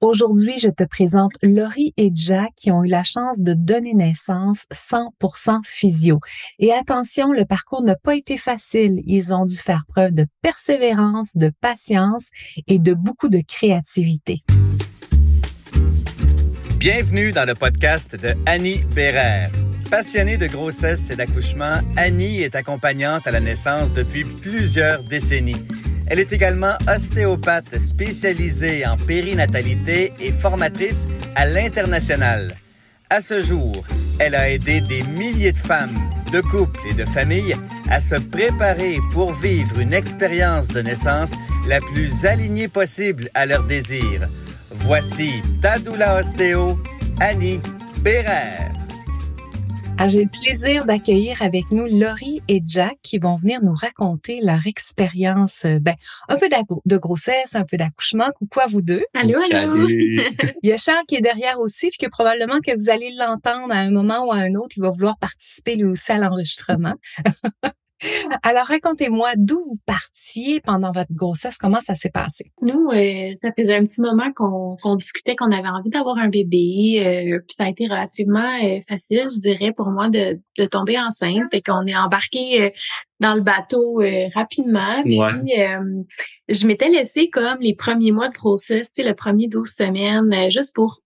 Aujourd'hui, je te présente Laurie et Jack qui ont eu la chance de donner naissance 100% physio. Et attention, le parcours n'a pas été facile. Ils ont dû faire preuve de persévérance, de patience et de beaucoup de créativité. Bienvenue dans le podcast de Annie Bérère. Passionnée de grossesse et d'accouchement, Annie est accompagnante à la naissance depuis plusieurs décennies. Elle est également ostéopathe spécialisée en périnatalité et formatrice à l'international. À ce jour, elle a aidé des milliers de femmes, de couples et de familles à se préparer pour vivre une expérience de naissance la plus alignée possible à leurs désirs. Voici Tadoula Ostéo, Annie Bérère. Ah, j'ai le plaisir d'accueillir avec nous Laurie et Jack qui vont venir nous raconter leur expérience, euh, ben, un peu de grossesse, un peu d'accouchement. Coucou à vous deux. Allô, allô? Il y a Charles qui est derrière aussi, puis que probablement que vous allez l'entendre à un moment ou à un autre. Il va vouloir participer lui aussi à l'enregistrement. Alors, racontez-moi d'où vous partiez pendant votre grossesse, comment ça s'est passé? Nous, euh, ça faisait un petit moment qu'on discutait qu'on avait envie d'avoir un bébé, euh, puis ça a été relativement euh, facile, je dirais, pour moi de, de tomber enceinte, et qu'on est embarqué dans le bateau rapidement. Puis, je m'étais laissée comme les premiers mois de grossesse, tu sais, le premier 12 semaines, juste pour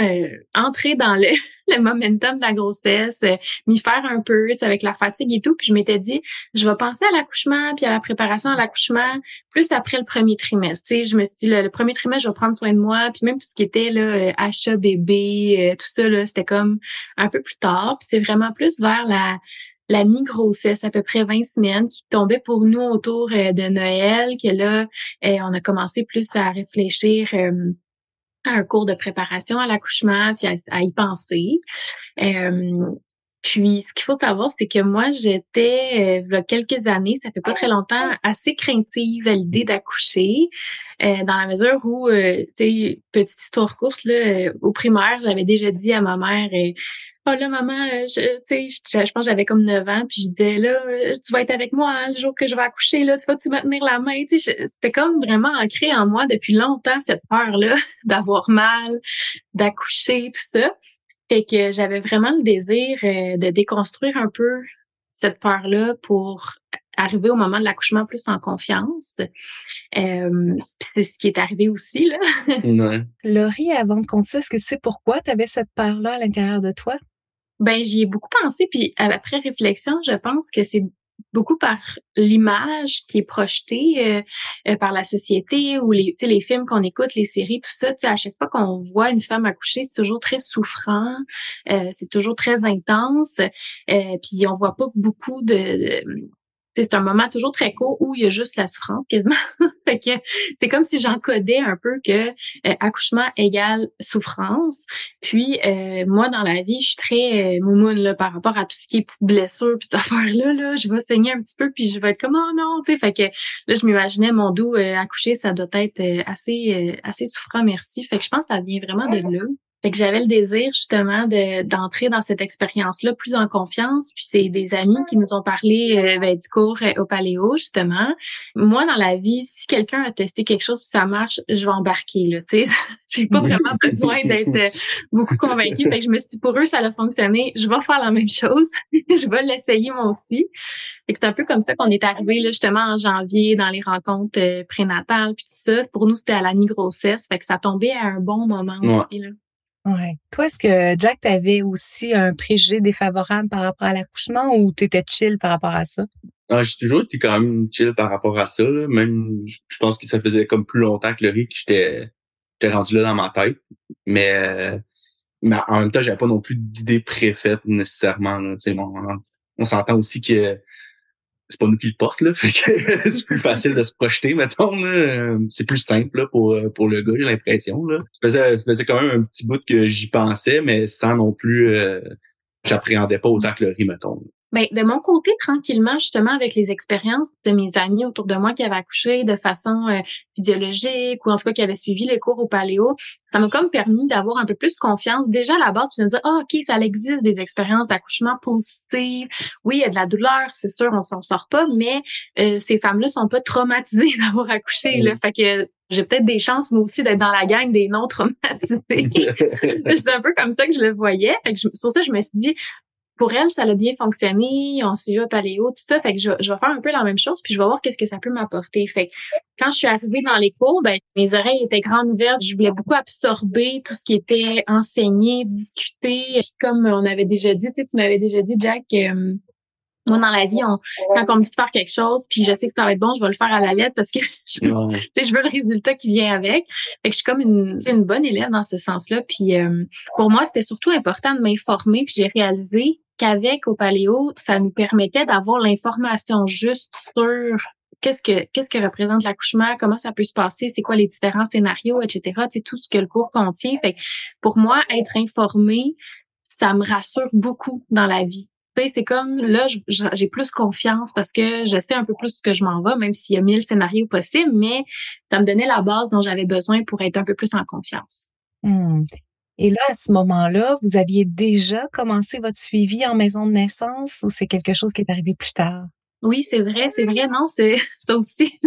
euh, entrer dans le, le, momentum de la grossesse, euh, m'y faire un peu, avec la fatigue et tout. Puis je m'étais dit, je vais penser à l'accouchement, puis à la préparation à l'accouchement, plus après le premier trimestre. sais, je me suis dit, le, premier trimestre, je vais prendre soin de moi. Puis même tout ce qui était là, euh, achat bébé, tout ça, là, c'était comme un peu plus tard. Puis c'est vraiment plus vers la la mi-grossesse, à peu près 20 semaines, qui tombait pour nous autour de Noël, que là, on a commencé plus à réfléchir un cours de préparation à l'accouchement, puis à, y penser. Puis, ce qu'il faut savoir, c'est que moi, j'étais, euh, il y a quelques années, ça fait pas très longtemps, assez craintive à l'idée d'accoucher, euh, dans la mesure où, euh, tu sais, petite histoire courte, là, au primaire, j'avais déjà dit à ma mère, oh là, maman, euh, je, tu sais, je, pense que j'avais comme 9 ans, puis je disais, là, euh, tu vas être avec moi hein, le jour que je vais accoucher, là, tu vas-tu me la main? Tu sais, c'était comme vraiment ancré en moi depuis longtemps, cette peur-là d'avoir mal, d'accoucher, tout ça. Fait que j'avais vraiment le désir euh, de déconstruire un peu cette peur-là pour arriver au moment de l'accouchement plus en confiance. Euh, c'est ce qui est arrivé aussi. Là. ouais. Laurie, avant de compter est-ce que c'est pourquoi tu avais cette peur-là à l'intérieur de toi? Ben, j'y ai beaucoup pensé, puis après réflexion, je pense que c'est beaucoup par l'image qui est projetée euh, euh, par la société ou les, les films qu'on écoute, les séries, tout ça. À chaque fois qu'on voit une femme accoucher, c'est toujours très souffrant, euh, c'est toujours très intense. puis on voit pas beaucoup de, c'est un moment toujours très court où il y a juste la souffrance quasiment. fait que c'est comme si j'encodais un peu que euh, accouchement égale souffrance. Puis euh, moi dans la vie, je suis très euh, moumoune là, par rapport à tout ce qui est petites blessures puis ces affaires là là, je vais saigner un petit peu puis je vais être comme oh non, tu sais fait que là je m'imaginais mon dos accoucher, ça doit être assez assez souffrant merci. Fait que je pense que ça vient vraiment de là. Fait que j'avais le désir justement de d'entrer dans cette expérience-là plus en confiance. Puis c'est des amis qui nous ont parlé euh, ben, du cours euh, au Paléo justement. Moi dans la vie, si quelqu'un a testé quelque chose puis ça marche, je vais embarquer là. Tu sais, j'ai pas vraiment besoin d'être euh, beaucoup convaincue. Fait que je me suis dit pour eux ça a fonctionné, je vais faire la même chose. je vais l'essayer moi aussi. Fait que c'est un peu comme ça qu'on est arrivé là justement en janvier dans les rencontres prénatales puis tout ça. Pour nous c'était à la mi-grossesse. Fait que ça tombait à un bon moment aussi là. Ouais. Toi, est-ce que Jack, t'avais aussi un préjugé défavorable par rapport à l'accouchement ou t'étais chill par rapport à ça? Ah, j'ai toujours été quand même chill par rapport à ça. Même, je pense que ça faisait comme plus longtemps que le riz que j'étais, j'étais rendu là dans ma tête. Mais, mais en même temps, j'avais pas non plus d'idée préfaite nécessairement. Là. on, on s'entend aussi que c'est pas nous qui le porte là, c'est plus facile de se projeter, mettons. C'est plus simple là, pour, pour le gars, j'ai l'impression. Là. Ça faisait, ça faisait quand même un petit bout que j'y pensais, mais sans non plus euh, j'appréhendais pas autant que le riz, mettons. Ben, de mon côté, tranquillement, justement, avec les expériences de mes amis autour de moi qui avaient accouché de façon euh, physiologique ou en tout cas qui avaient suivi les cours au paléo, ça m'a comme permis d'avoir un peu plus confiance. Déjà à la base, je me dire, ah, OK, ça existe des expériences d'accouchement positives. Oui, il y a de la douleur, c'est sûr, on s'en sort pas, mais euh, ces femmes-là sont pas traumatisées d'avoir accouché. Là. Fait que j'ai peut-être des chances, moi aussi, d'être dans la gang des non traumatisés. c'est un peu comme ça que je le voyais. c'est pour ça que je me suis dit, pour elle, ça a bien fonctionné. On suivi un paléo, tout ça. Fait que je, je, vais faire un peu la même chose, puis je vais voir qu'est-ce que ça peut m'apporter. Fait que quand je suis arrivée dans les cours, ben, mes oreilles étaient grandes ouvertes. Je voulais beaucoup absorber tout ce qui était enseigné, discuté. Puis comme on avait déjà dit, tu m'avais déjà dit, Jack, euh, moi, dans la vie, on, quand on me dit de faire quelque chose, puis je sais que ça va être bon, je vais le faire à la lettre parce que je, je veux le résultat qui vient avec. Fait que je suis comme une, une bonne élève dans ce sens-là. Puis euh, pour moi, c'était surtout important de m'informer. Puis j'ai réalisé qu'avec au paléo, ça nous permettait d'avoir l'information juste sur qu'est-ce que qu'est-ce que représente l'accouchement, comment ça peut se passer, c'est quoi les différents scénarios, etc. C'est tout ce que le cours contient. Fait pour moi, être informé, ça me rassure beaucoup dans la vie. C'est comme là, j'ai plus confiance parce que je sais un peu plus ce que je m'en vais, même s'il y a mille scénarios possibles, mais ça me donnait la base dont j'avais besoin pour être un peu plus en confiance. Mmh. Et là, à ce moment-là, vous aviez déjà commencé votre suivi en maison de naissance ou c'est quelque chose qui est arrivé plus tard? Oui, c'est vrai, c'est vrai. Non, c'est ça aussi.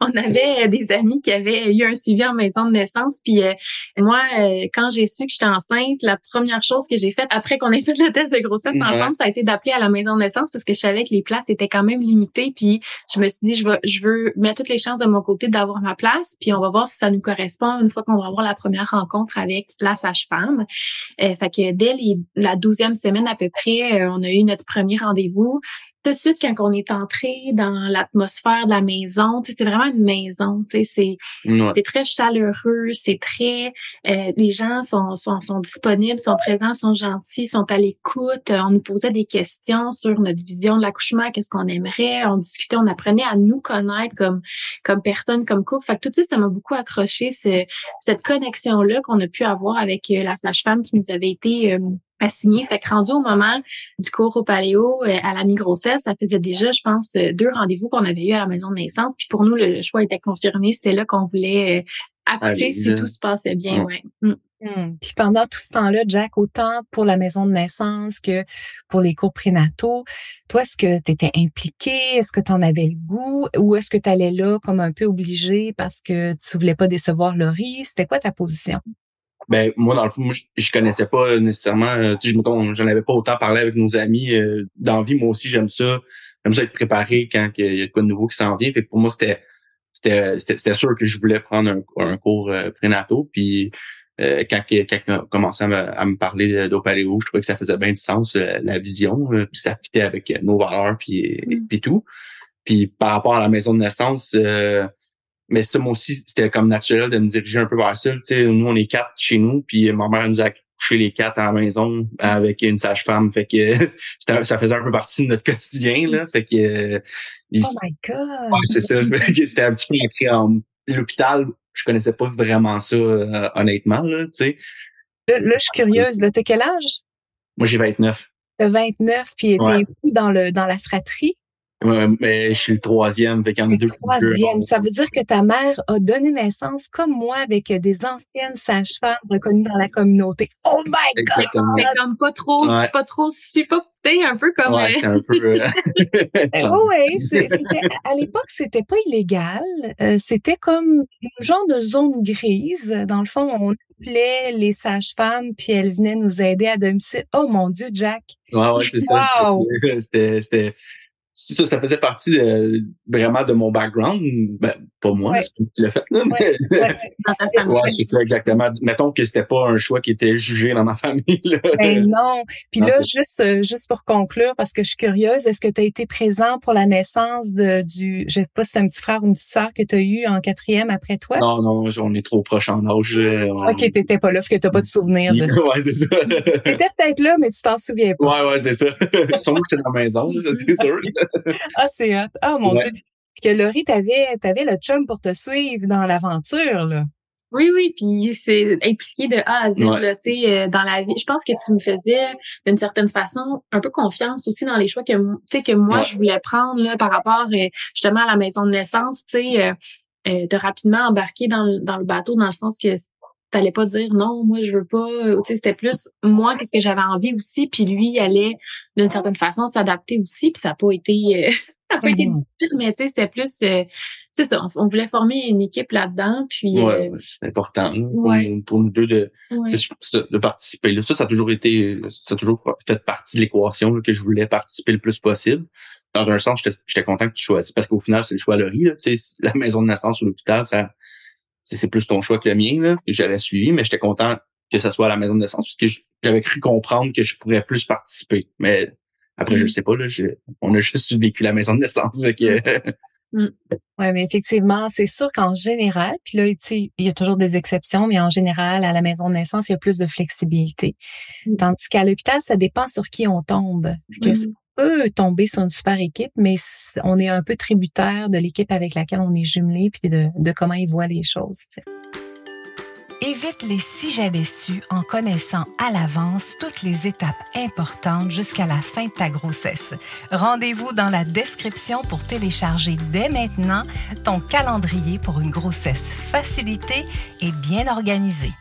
on avait des amis qui avaient eu un suivi en maison de naissance. Puis euh, moi, euh, quand j'ai su que j'étais enceinte, la première chose que j'ai faite après qu'on ait fait le test de grossesse ensemble, ça a été d'appeler à la maison de naissance parce que je savais que les places étaient quand même limitées. Puis je me suis dit, je veux, je veux mettre toutes les chances de mon côté d'avoir ma place. Puis on va voir si ça nous correspond une fois qu'on va avoir la première rencontre avec la sage-femme. Euh, fait que dès la douzième semaine à peu près, on a eu notre premier rendez-vous tout de suite, quand on est entré dans l'atmosphère de la maison, c'est vraiment une maison, c'est c'est très chaleureux, c'est très euh, les gens sont, sont, sont disponibles, sont présents, sont gentils, sont à l'écoute. On nous posait des questions sur notre vision de l'accouchement, qu'est-ce qu'on aimerait, on discutait, on apprenait à nous connaître comme comme personne, comme couple. Fait que tout de suite, ça m'a beaucoup accroché cette connexion là qu'on a pu avoir avec euh, la sage-femme qui nous avait été euh, assigné. Fait que rendu au moment du cours au paléo euh, à la mi-grossesse, ça faisait déjà, je pense, euh, deux rendez-vous qu'on avait eu à la maison de naissance. Puis pour nous, le choix était confirmé. C'était là qu'on voulait euh, accoucher si tout se passait bien. Ouais. Mm. Mm. Puis pendant tout ce temps-là, Jack, autant pour la maison de naissance que pour les cours prénataux, toi, est-ce que tu étais impliqué? Est-ce que tu en avais le goût? Ou est-ce que tu allais là comme un peu obligé parce que tu voulais pas décevoir Laurie? C'était quoi ta position? Ben moi dans le fond, moi, je, connaissais pas nécessairement. Euh, tu sais, j'en avais pas autant parlé avec nos amis. Euh, dans vie, moi aussi, j'aime ça. J'aime ça être préparé quand il y a quoi de nouveau qui s'en vient. Fait pour moi, c'était c'était sûr que je voulais prendre un, un cours euh, prénatal. Puis euh, quand quelqu'un a commencé à me, parler d'Opaléo, je trouvais que ça faisait bien du sens, la vision, puis ça fitait avec nos valeurs puis, mm. puis tout. Puis par rapport à la maison de naissance, mais ça, moi aussi, c'était comme naturel de me diriger un peu vers ça. sais, nous, on est quatre chez nous, puis ma mère nous a couché les quatre à la maison avec une sage-femme. Fait que ça faisait un peu partie de notre quotidien. Là. Fait que, oh my God! Ouais, c'est ça. c'était un petit peu écrit en l'hôpital. Je connaissais pas vraiment ça, euh, honnêtement. Là, sais. Là, là, je suis curieuse. Là, t'as quel âge? Moi, j'ai 29. T'as 29, puis t'es où dans, le, dans la fratrie? Mais je suis le troisième, fait en a deux. Troisième, ça veut dire que ta mère a donné naissance comme moi avec des anciennes sages-femmes reconnues dans la communauté. Oh my God! C'est comme pas trop, pas trop super un peu comme. Ouais, un peu. Euh, oui, à l'époque, c'était pas illégal. Euh, c'était comme un genre de zone grise. Dans le fond, on appelait les sages-femmes, puis elles venaient nous aider à domicile. Oh mon Dieu, Jack! Ouais, ouais, c'est ça. C'était ça, ça faisait partie de, vraiment de mon background. Ben, pas moi, c'est tu l'as fait, là. Mais... Ouais, c'est ça, exactement. Mettons que c'était pas un choix qui était jugé dans ma famille. Là. Ben non. Puis là, juste, euh, juste pour conclure, parce que je suis curieuse, est-ce que tu as été présent pour la naissance de, du, je sais pas si c'est un petit frère ou une petite sœur que tu as eu en quatrième après toi? Non, non, on est trop proche en âge. Euh, OK, t'étais pas là, parce que t'as pas de souvenir de ça. ouais, c'est ça. T'étais peut-être là, mais tu t'en souviens pas. Ouais, ouais, c'est ça. Sûrement que j'étais dans la maison, c'est sûr. ah, c'est hot. Ah, mon Dieu. Que Laurie, t'avais, avais le chum pour te suivre dans l'aventure, là. Oui, oui, puis c'est impliqué de A à Z, là, tu sais, euh, dans la vie. Je pense que tu me faisais, d'une certaine façon, un peu confiance aussi dans les choix que, tu sais, que moi, je voulais prendre, là, par rapport, euh, justement, à la maison de naissance, tu sais, euh, de rapidement embarquer dans, dans le bateau, dans le sens que t'allais pas dire non, moi je veux pas. Tu sais, c'était plus moi qu'est-ce que j'avais envie aussi, puis lui il allait d'une certaine façon s'adapter aussi, puis ça n'a pas été, ça n'a pas été mmh. difficile, mais tu sais, c'était plus c'est ça, on, voulait former une équipe là-dedans, puis ouais, c'est important pour, nous deux de, de participer. Là, ça, ça a toujours été, ça a toujours fait partie de l'équation que je voulais participer le plus possible. Dans un sens, j'étais content que tu choisisses parce qu'au final, c'est le choix à Laurie. Là, la maison de naissance ou l'hôpital, ça c'est plus ton choix que le mien. Là, j'avais suivi, mais j'étais content que ça soit à la maison de naissance parce que j'avais cru comprendre que je pourrais plus participer. Mais après, je mm. sais pas, là, on a juste vécu la maison de naissance. que... Mm. Oui, mais effectivement, c'est sûr qu'en général, puis là, il y a toujours des exceptions, mais en général, à la maison de naissance, il y a plus de flexibilité. Mm. Tandis qu'à l'hôpital, ça dépend sur qui on tombe. Que mm. peut tomber sur une super équipe, mais on est un peu tributaire de l'équipe avec laquelle on est jumelé, puis de, de comment ils voient les choses. Évite les si j'avais su en connaissant à l'avance toutes les étapes importantes jusqu'à la fin de ta grossesse. Rendez-vous dans la description pour télécharger dès maintenant ton calendrier pour une grossesse facilitée et bien organisée.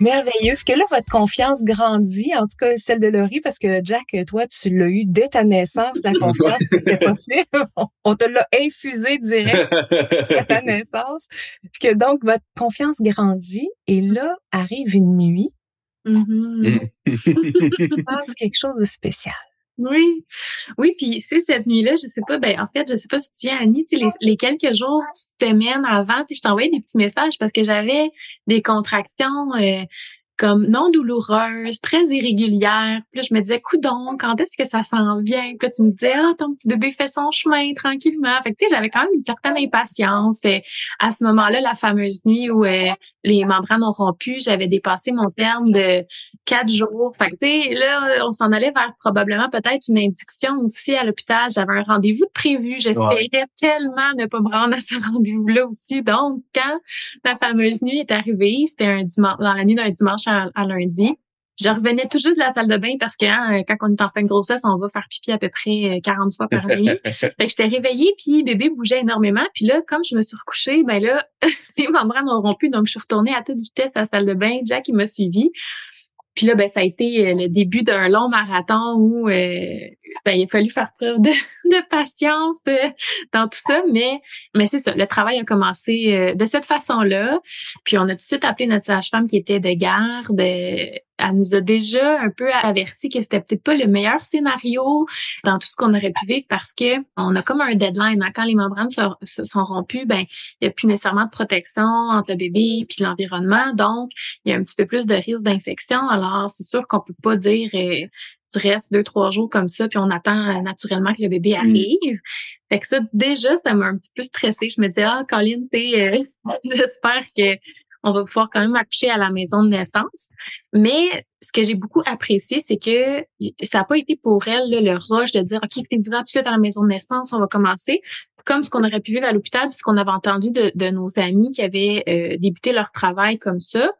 Merveilleux. Que là, votre confiance grandit, en tout cas celle de Laurie, parce que Jack, toi, tu l'as eu dès ta naissance, la confiance que c'était possible. On te l'a infusé direct à ta naissance. Puis que donc, votre confiance grandit et là, arrive une nuit. Mm-hmm. Mm. passe quelque chose de spécial. Oui, oui, puis c'est cette nuit-là, je sais pas, ben en fait, je sais pas si tu viens, Annie, tu les, les, quelques jours, semaines avant, tu sais, je t'envoyais des petits messages parce que j'avais des contractions euh, comme non douloureuse, très irrégulière. Puis là, je me disais, coudon, quand est-ce que ça s'en vient? Puis là, tu me disais, ah, ton petit bébé fait son chemin tranquillement. Fait que, tu sais, j'avais quand même une certaine impatience. Et à ce moment-là, la fameuse nuit où euh, les membranes ont rompu, j'avais dépassé mon terme de quatre jours. Fait que, tu sais, là, on s'en allait vers probablement peut-être une induction aussi à l'hôpital. J'avais un rendez-vous de prévu. J'espérais tellement ne pas me rendre à ce rendez-vous-là aussi. Donc, quand la fameuse nuit est arrivée, c'était un dimanche, dans la nuit d'un dimanche à, lundi. Je revenais tout juste de la salle de bain parce que hein, quand on est en fin de grossesse, on va faire pipi à peu près 40 euh, fois par nuit. fait que j'étais réveillée, puis bébé bougeait énormément. Puis là, comme je me suis recouchée, ben là, les membranes ont rompu, donc je suis retournée à toute vitesse à la salle de bain. Jack, il m'a suivi. Puis là, ben, ça a été euh, le début d'un long marathon où euh, ben, il a fallu faire preuve de, de patience dans tout ça. Mais, mais c'est ça, le travail a commencé de cette façon-là. Puis on a tout de suite appelé notre sage-femme qui était de garde elle nous a déjà un peu averti que c'était peut-être pas le meilleur scénario dans tout ce qu'on aurait pu vivre parce que on a comme un deadline. Hein. Quand les membranes sont, sont rompues, ben il n'y a plus nécessairement de protection entre le bébé et l'environnement, donc il y a un petit peu plus de risque d'infection. Alors c'est sûr qu'on peut pas dire euh, tu restes deux trois jours comme ça puis on attend naturellement que le bébé mm. arrive. Fait que ça déjà ça m'a un petit peu stressée. Je me disais ah Colin, tu euh, j'espère que on va pouvoir quand même accoucher à la maison de naissance. Mais ce que j'ai beaucoup apprécié, c'est que ça n'a pas été pour elle le rush de dire, OK, vous en tout suite à la maison de naissance, on va commencer comme ce qu'on aurait pu vivre à l'hôpital, puisqu'on avait entendu de, nos amis qui avaient euh, débuté leur travail comme ça.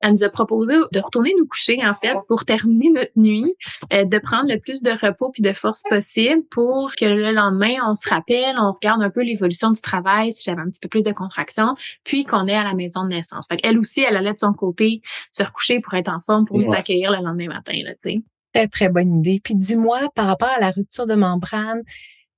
Elle nous a proposé de retourner nous coucher, en fait, pour terminer notre nuit, euh, de prendre le plus de repos puis de force possible pour que le lendemain, on se rappelle, on regarde un peu l'évolution du travail, si j'avais un petit peu plus de contraction, puis qu'on est à la maison de naissance. Fait elle aussi, elle allait de son côté se recoucher pour être en forme pour nous accueillir le lendemain matin, là, tu sais. Très, très bonne idée. Puis dis-moi, par rapport à la rupture de membrane,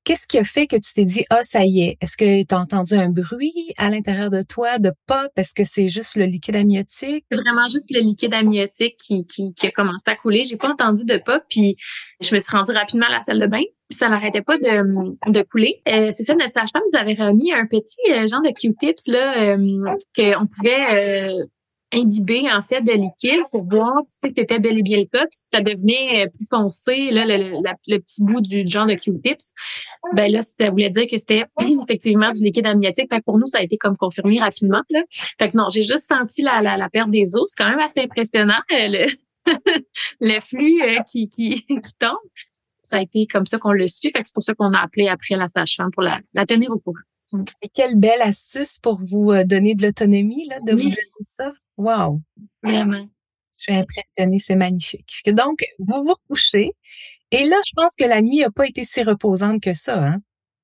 Qu'est-ce qui a fait que tu t'es dit, ah, ça y est? Est-ce que tu as entendu un bruit à l'intérieur de toi de pop? Est-ce que c'est juste le liquide amniotique? C'est vraiment juste le liquide amniotique qui, qui, qui a commencé à couler. J'ai pas entendu de pop, puis je me suis rendue rapidement à la salle de bain. Puis ça n'arrêtait pas de, de couler. Euh, c'est ça, notre sage-femme nous avait remis un petit euh, genre de Q-tips là euh, qu'on pouvait euh, imbibé en fait de liquide pour voir si c'était bel et bien le cas. Puis si ça devenait euh, plus foncé, là, le, le, petit bout du genre de Q-tips, ben là, ça voulait dire que c'était effectivement du liquide amniotique. Fait pour nous, ça a été comme confirmé rapidement. Là. Fait que non, j'ai juste senti la, la, la perte des os. C'est quand même assez impressionnant, euh, le, le flux euh, qui, qui, qui tombe. Ça a été comme ça qu'on l'a su. Fait que c'est pour ça qu'on a appelé après la sage-femme pour la, la tenir au courant. Et quelle belle astuce pour vous donner de l'autonomie, là, de vous donner ça. Wow! Vraiment. Je suis impressionnée, c'est magnifique. Donc, vous vous couchez et là, je pense que la nuit n'a pas été si reposante que ça. Hein?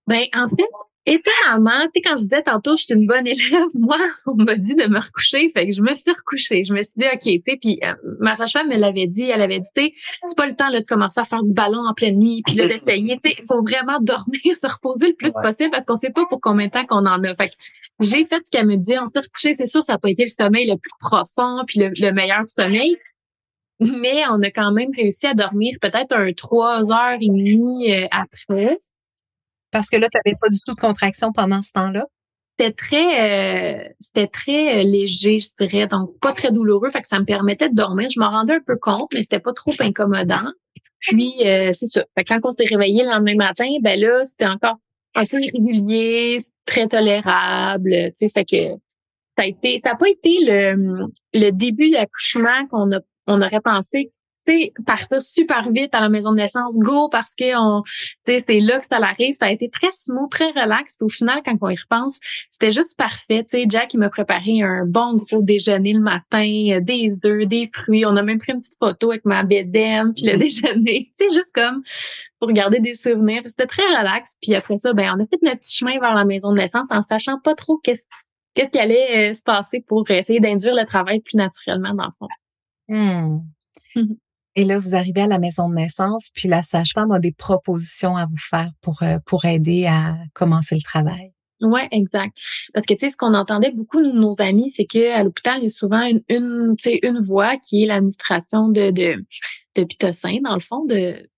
Ben, en fait, étonnamment, tu sais, quand je disais tantôt, je suis une bonne élève, moi, on m'a dit de me recoucher, fait que je me suis recouchée. Je me suis dit, OK, tu sais, puis euh, ma sage-femme me l'avait dit, elle avait dit, tu sais, c'est pas le temps là, de commencer à faire du ballon en pleine nuit, puis là, d'essayer, tu sais, il faut vraiment dormir, se reposer le plus possible parce qu'on sait pas pour combien de temps qu'on en a. Fait que j'ai fait ce qu'elle me dit, on s'est recouché, c'est sûr, ça n'a pas été le sommeil le plus profond, puis le, meilleur sommeil, mais on a quand même réussi à dormir peut-être un trois heures et demie euh, après. Parce que là, tu n'avais pas du tout de contraction pendant ce temps-là? C'était très, euh, c'était très euh, léger, je dirais, donc pas très douloureux, fait que ça me permettait de dormir. Je m'en rendais un peu compte, mais c'était pas trop incommodant. Puis euh, c'est ça. Fait que quand on s'est réveillé le lendemain matin, ben là, c'était encore un peu irrégulier, très tolérable. Tu sais, fait que ça a été, ça n'a pas été le, le début d'accouchement qu'on a, on aurait pensé sais, partir super vite à la maison de naissance, go, parce que on, tu c'est là que ça arrive. Ça a été très smooth, très relax. Puis au final, quand on y repense, c'était juste parfait. Tu sais, Jack, il m'a préparé un bon gros déjeuner le matin, euh, des œufs, des fruits. On a même pris une petite photo avec ma bédaine, puis le mm. déjeuner. Tu sais, juste comme pour garder des souvenirs. C'était très relax. Puis après ça, ben, on a fait notre petit chemin vers la maison de naissance en sachant pas trop qu'est-ce qu'est-ce qui allait euh, se passer pour essayer d'induire le travail plus naturellement dans le fond. Hmm. Et là, vous arrivez à la maison de naissance, puis la sage-femme a des propositions à vous faire pour, euh, pour aider à commencer le travail. Ouais, exact. Parce que tu sais, ce qu'on entendait beaucoup de nos amis, c'est qu'à l'hôpital, il y a souvent une, une, une voie qui est l'administration de, de, de pitocin, dans le fond, de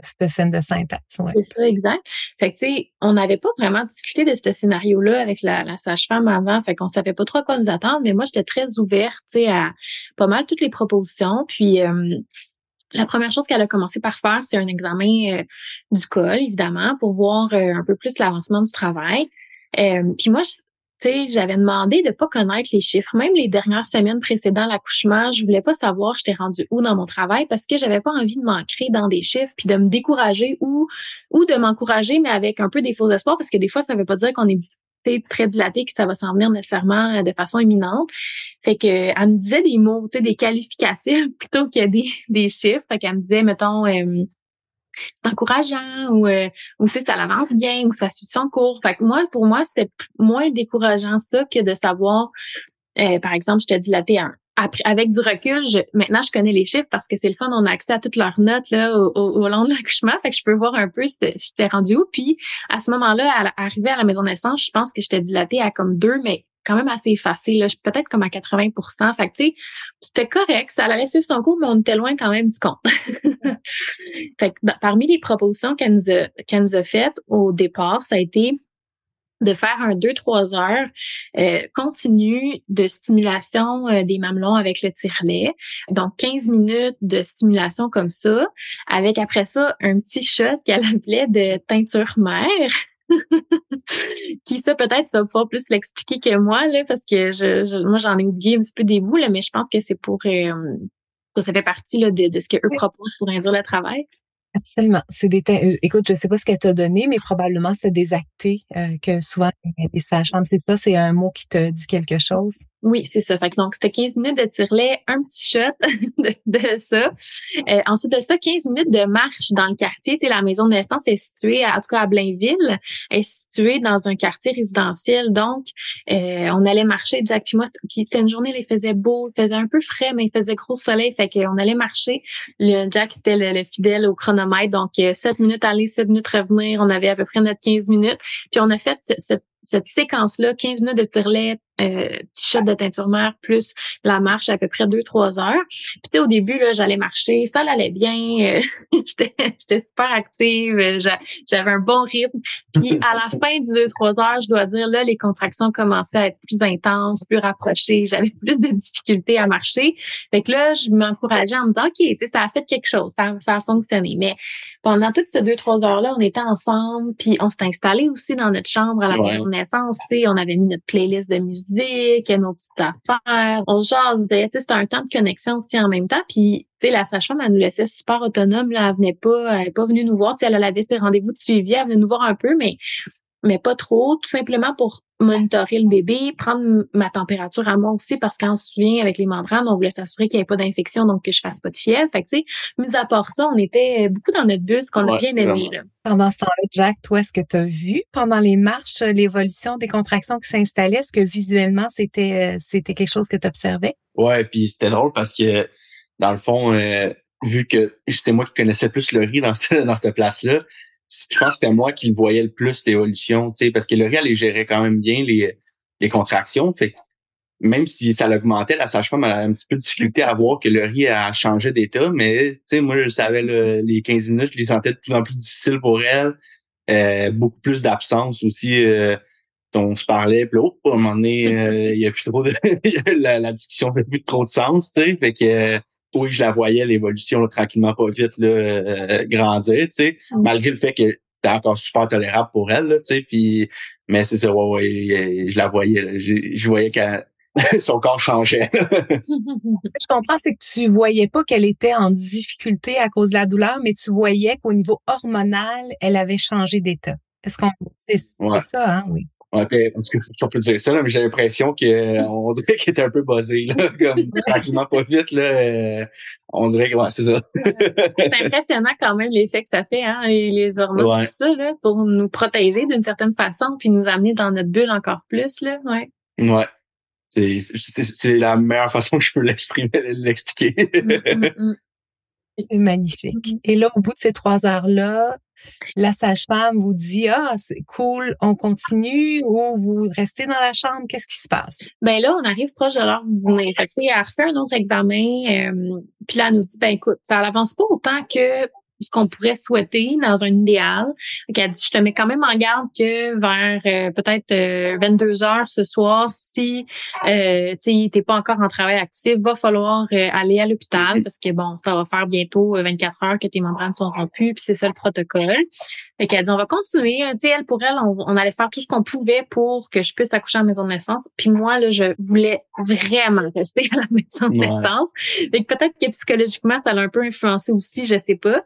pitocin de syntaxe. Ouais. C'est ça, exact. Fait que tu sais, on n'avait pas vraiment discuté de ce scénario-là avec la, la sage-femme avant, fait qu'on savait pas trop à quoi nous attendre, mais moi, j'étais très ouverte, tu sais, à pas mal toutes les propositions. Puis euh, la première chose qu'elle a commencé par faire, c'est un examen euh, du col, évidemment, pour voir euh, un peu plus l'avancement du travail. Euh, puis moi, j'avais demandé de pas connaître les chiffres. Même les dernières semaines précédant l'accouchement, je voulais pas savoir j'étais rendue où dans mon travail parce que j'avais pas envie de m'ancrer dans des chiffres puis de me décourager ou ou de m'encourager mais avec un peu des faux espoirs parce que des fois ça veut pas dire qu'on est très dilaté que ça va s'en venir nécessairement euh, de façon imminente. Fait que elle me disait des mots, tu sais, des qualificatifs plutôt que des, des chiffres. Fait qu'elle me disait, mettons, euh, c'est encourageant ou, euh, ou tu sais, ça avance bien ou ça suit son cours. Fait que moi, pour moi, c'était moins décourageant ça que de savoir, par exemple, je te dilaté un après, avec du recul, je, maintenant, je connais les chiffres parce que c'est le fun, on a accès à toutes leurs notes là, au, au, long de l'accouchement. Fait que je peux voir un peu si j'étais rendu où. Puis, à ce moment-là, à, arriver à la maison de naissance, je pense que j'étais dilatée à comme deux, mais quand même assez facile. Peut-être comme à 80% Fait que, tu sais, c'était correct. Ça allait suivre son cours, mais on était loin quand même du compte. fait que, parmi les propositions qu'elle nous a, qu'elle nous a faites au départ, ça a été de faire un 2-3 heures euh, continu de stimulation euh, des mamelons avec le tire-lait. Donc 15 minutes de stimulation comme ça, avec après ça un petit shot qu'elle appelait de teinture mère. qui ça peut-être tu vas pouvoir plus l'expliquer que moi là parce que je, moi j'en ai oublié un petit peu des bouts là mais je pense que c'est pour euh, ça fait partie là, de, de ce qu'eux proposent pour induire le travail. Absolument. C'est des euh, écoute, je sais pas ce qu'elle t'a donné, mais probablement c'est des actés euh, que souvent les sages-femmes, c'est ça, c'est un mot qui te dit quelque chose. Oui, c'est ça. Fait que donc, c'était 15 minutes de tire-lait, un petit shot de, ça. Euh, ensuite de ça, 15 minutes de marche dans le quartier. Tu sais, la maison de naissance est située, en tout cas à Blainville, est située dans un quartier résidentiel. Donc, euh, on allait marcher, Jack puis moi. Puis c'était une journée, il faisait beau, il faisait un peu frais, mais il faisait gros soleil. Fait qu'on allait marcher. Le Jack, c'était le, fidèle au chronomètre. Donc, 7 euh, minutes aller, 7 minutes revenir. On avait à peu près notre 15 minutes. Puis on a fait cette cette séquence-là, 15 minutes de tire-lait, euh, petit shot de teinture mère, plus la marche à peu près 2-3 heures. Puis tu sais, au début, là, j'allais marcher, ça allait bien, euh, j'étais super active, euh, j'avais un bon rythme. Puis à la fin du 2-3 heures, je dois dire, là, les contractions commençaient à être plus intenses, plus rapprochées, j'avais plus de difficultés à marcher. Fait que là, je m'encourageais en me disant, OK, tu sais, ça a fait quelque chose, ça, ça a fonctionné. Mais pendant toutes ces 2-3 heures-là, on était ensemble, puis on s'est installé aussi dans notre chambre à la maison naissance, tu sais, on avait mis notre playlist de musique, nos petites affaires, on jasait, c'était un temps de connexion aussi en même temps. Puis, tu sais, la sage-femme, elle nous laissait super autonome, là, elle venait pas, elle est pas venue nous voir, tu sais, elle avait ses rendez-vous de suivi, elle venait nous voir un peu, mais mais pas trop, tout simplement pour monitorer le bébé, prendre ma température à moi aussi parce qu'on se souvient avec les membranes, on voulait s'assurer qu'il n'y ait pas d'infection donc que je fasse pas de fièvre. Fait que tu sais, mis à part ça, on était beaucoup dans notre bus qu'on a bien aimé là. Pendant ce temps-là, Jack, toi, est-ce que tu as vu pendant les marches l'évolution des contractions qui s'installaient? Est-ce que visuellement c'était c'était quelque chose que tu observais? Ouais, puis c'était drôle parce que dans le fond, euh, vu que c'est moi qui connaissais plus le riz dans, dans cette place-là, je pense que c'était moi qui le voyais le plus l'évolution, tu sais, parce que le elle les gérait quand même bien les, les contractions. Fait que même si ça l'augmentait, la sage-femme a un petit peu de difficulté à voir que le riz a changé d'état, mais tu sais, moi, je savais les 15 minutes, je les sentais de plus en plus difficiles pour elle. Euh, beaucoup plus d'absence aussi. Euh, on se parlait, puis oh, à un moment donné, euh, il y a plus trop de la, la, discussion fait plus trop de sens, tu sais. Fait que oui, je la voyais l'évolution tranquillement pas vite là, euh, grandir, tu sais, mm. malgré le fait que c'était encore super tolérable pour elle, tu sais, puis mais c'est ça, ouais, ouais, je la voyais, je, voyais que son corps changeait. je comprends, c'est que tu voyais pas qu'elle était en difficulté à cause de la douleur, mais tu voyais qu'au niveau hormonal, elle avait changé d'état. Est-ce qu'on c'est ça, hein, oui. Ouais, parce que on peut dire ça, là, mais j'ai l'impression qu'on dirait qu'elle était un peu buzzée, là, comme tranquillement pas vite, là. Euh, on dirait que ouais, c'est ça. c'est impressionnant quand même l'effet que ça fait, hein, et les hormones, tout ça, là, pour nous protéger d'une certaine façon, puis nous amener dans notre bulle encore plus, là. Ouais. Ouais. C'est, c'est, la meilleure façon que je peux l'exprimer, l'expliquer. Mm, mm, mm. C'est magnifique. Et là, au bout de ces trois heures-là, la sage-femme vous dit ah c'est cool, on continue ou vous restez dans la chambre, qu'est-ce qui se passe? Ben là, on arrive proche de l'heure du dîner. Fait elle refait un autre examen, euh, puis là elle nous dit ben écoute, ça n'avance pas autant que ce qu'on pourrait souhaiter dans un idéal. Elle dit, je te mets quand même en garde que vers euh, peut-être 22 euh, heures ce soir, si euh, tu n'es pas encore en travail actif, va falloir euh, aller à l'hôpital parce que bon, ça va faire bientôt 24 heures que tes membranes sont rompues, puis c'est ça le protocole. Fait qu'elle dit, on va continuer. Tu sais, elle, pour elle, on, allait faire tout ce qu'on pouvait pour que je puisse accoucher à la maison de naissance. Puis moi, là, je voulais vraiment rester à la maison de naissance. Fait que peut-être que psychologiquement, ça l'a un peu influencé aussi, je sais pas.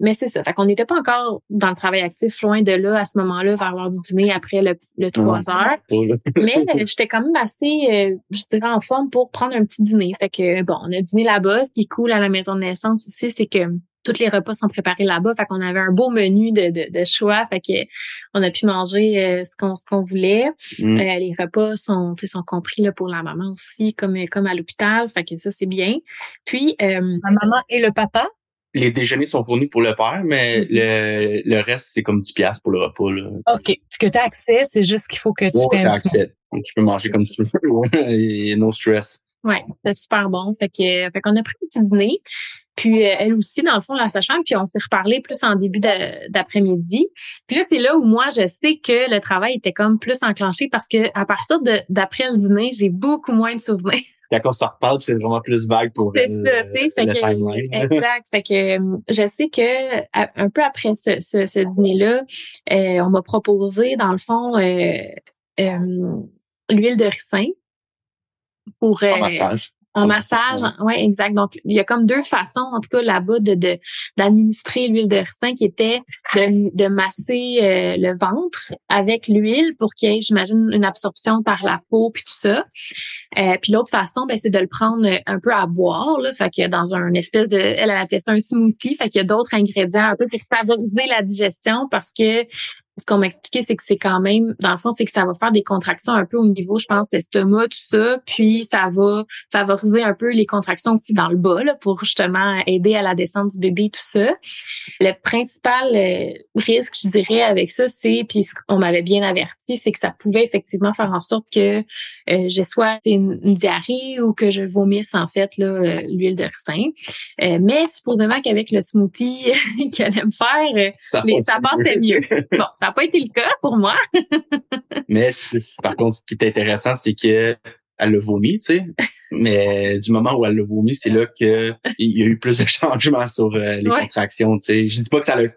Mais c'est ça. Fait qu'on n'était pas encore dans le travail actif, loin de là, à ce moment-là, vers l'heure du dîner, après le, le 3 heures. Mais euh, j'étais quand même assez, euh, je dirais, en forme pour prendre un petit dîner. Fait que, bon, on a dîné là-bas. Ce qui est cool à la maison de naissance aussi, c'est que tous les repas sont préparés là-bas. Fait qu'on avait un beau menu de, de, choix. Fait que on a pu manger euh, ce qu'on ce qu'on voulait. Mm. Euh, les repas sont sont compris là pour la maman aussi, comme comme à l'hôpital. Fait que ça c'est bien. Puis euh, la maman et le papa? Les déjeuners sont fournis pour le père, mais mm-hmm. le, le reste, c'est comme 10 piastres pour le repas. Là. OK. Ce que tu as accès, c'est juste qu'il faut que tu ouais, accès. Tu peux manger comme tu veux. et no stress. Ouais, c'est super bon. Fait que, fait qu'on a pris un petit dîner. Puis euh, elle aussi, dans le fond, la sachant, puis on s'est reparlé plus en début d'après-midi. Puis là, c'est là où moi, je sais que le travail était comme plus enclenché parce que à partir d'après le dîner, j'ai beaucoup moins de souvenirs. Quand on s'en reparle, c'est vraiment plus vague pour C'est ça, tu sais. Euh, exact. Fait que euh, je sais que un peu après ce, ce, dîner-là, on m'a proposé, dans le fond, l'huile de ricin pour massage. En massage, oui, exact. Donc, il y a comme deux façons, en tout cas là-bas, de d'administrer l'huile de ricin qui était de, de masser euh, le ventre avec l'huile pour qu'il y ait, j'imagine, une absorption par la peau puis tout ça. Euh, puis l'autre façon, ben, c'est de le prendre un peu à boire, là, fait que dans un espèce de, elle, elle appelait ça un smoothie, fait qu'il y a d'autres ingrédients un peu pour favoriser la digestion parce que ce qu'on m'a expliqué, c'est que c'est quand même, dans le fond, c'est que ça va faire des contractions un peu au niveau, je pense, estomac, tout ça, puis ça va favoriser un peu les contractions aussi dans le bas, là, pour justement aider à la descente du bébé, tout ça. Le principal euh, risque, je dirais, avec ça, c'est, puis on m'avait bien averti, c'est que ça pouvait effectivement faire en sorte que euh, j'ai soit une, diarrhée ou que je vomisse, en fait, là, euh, l'huile de ricin. Euh, mais supposément qu'avec le smoothie qu'elle allait me faire, ça, ça passait mieux. bon, ça n'a pas été le cas pour moi. Mais par contre, ce qui est intéressant, c'est que elle le vomi, tu sais. Mais du moment où elle le vomi, c'est là qu'il y a eu plus de changements sur euh, les contractions, tu sais. Je dis pas que ça l'a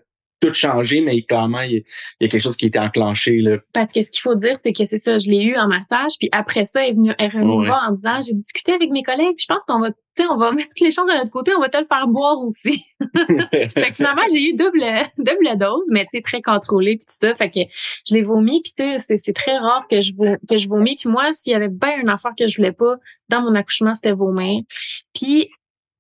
tout changé, mais clairement, il y, a, quelque chose qui a été enclenché. Là. Parce que ce qu'il faut dire, c'est que c'est ça, je l'ai eu en massage, puis après ça, elle est venue, elle est revenue voir en disant, j'ai discuté avec mes collègues, puis je pense qu'on va, tu sais, on va mettre les chances de notre côté, on va te le faire boire aussi. fait que finalement, j'ai eu double, double dose, mais tu sais, très contrôlée, puis tout ça. Fait que je l'ai vomi, puis tu sais, c'est très rare que je, que je vomis. Puis moi, s'il y avait bien une affaire que je voulais pas dans mon accouchement, c'était vomir. Puis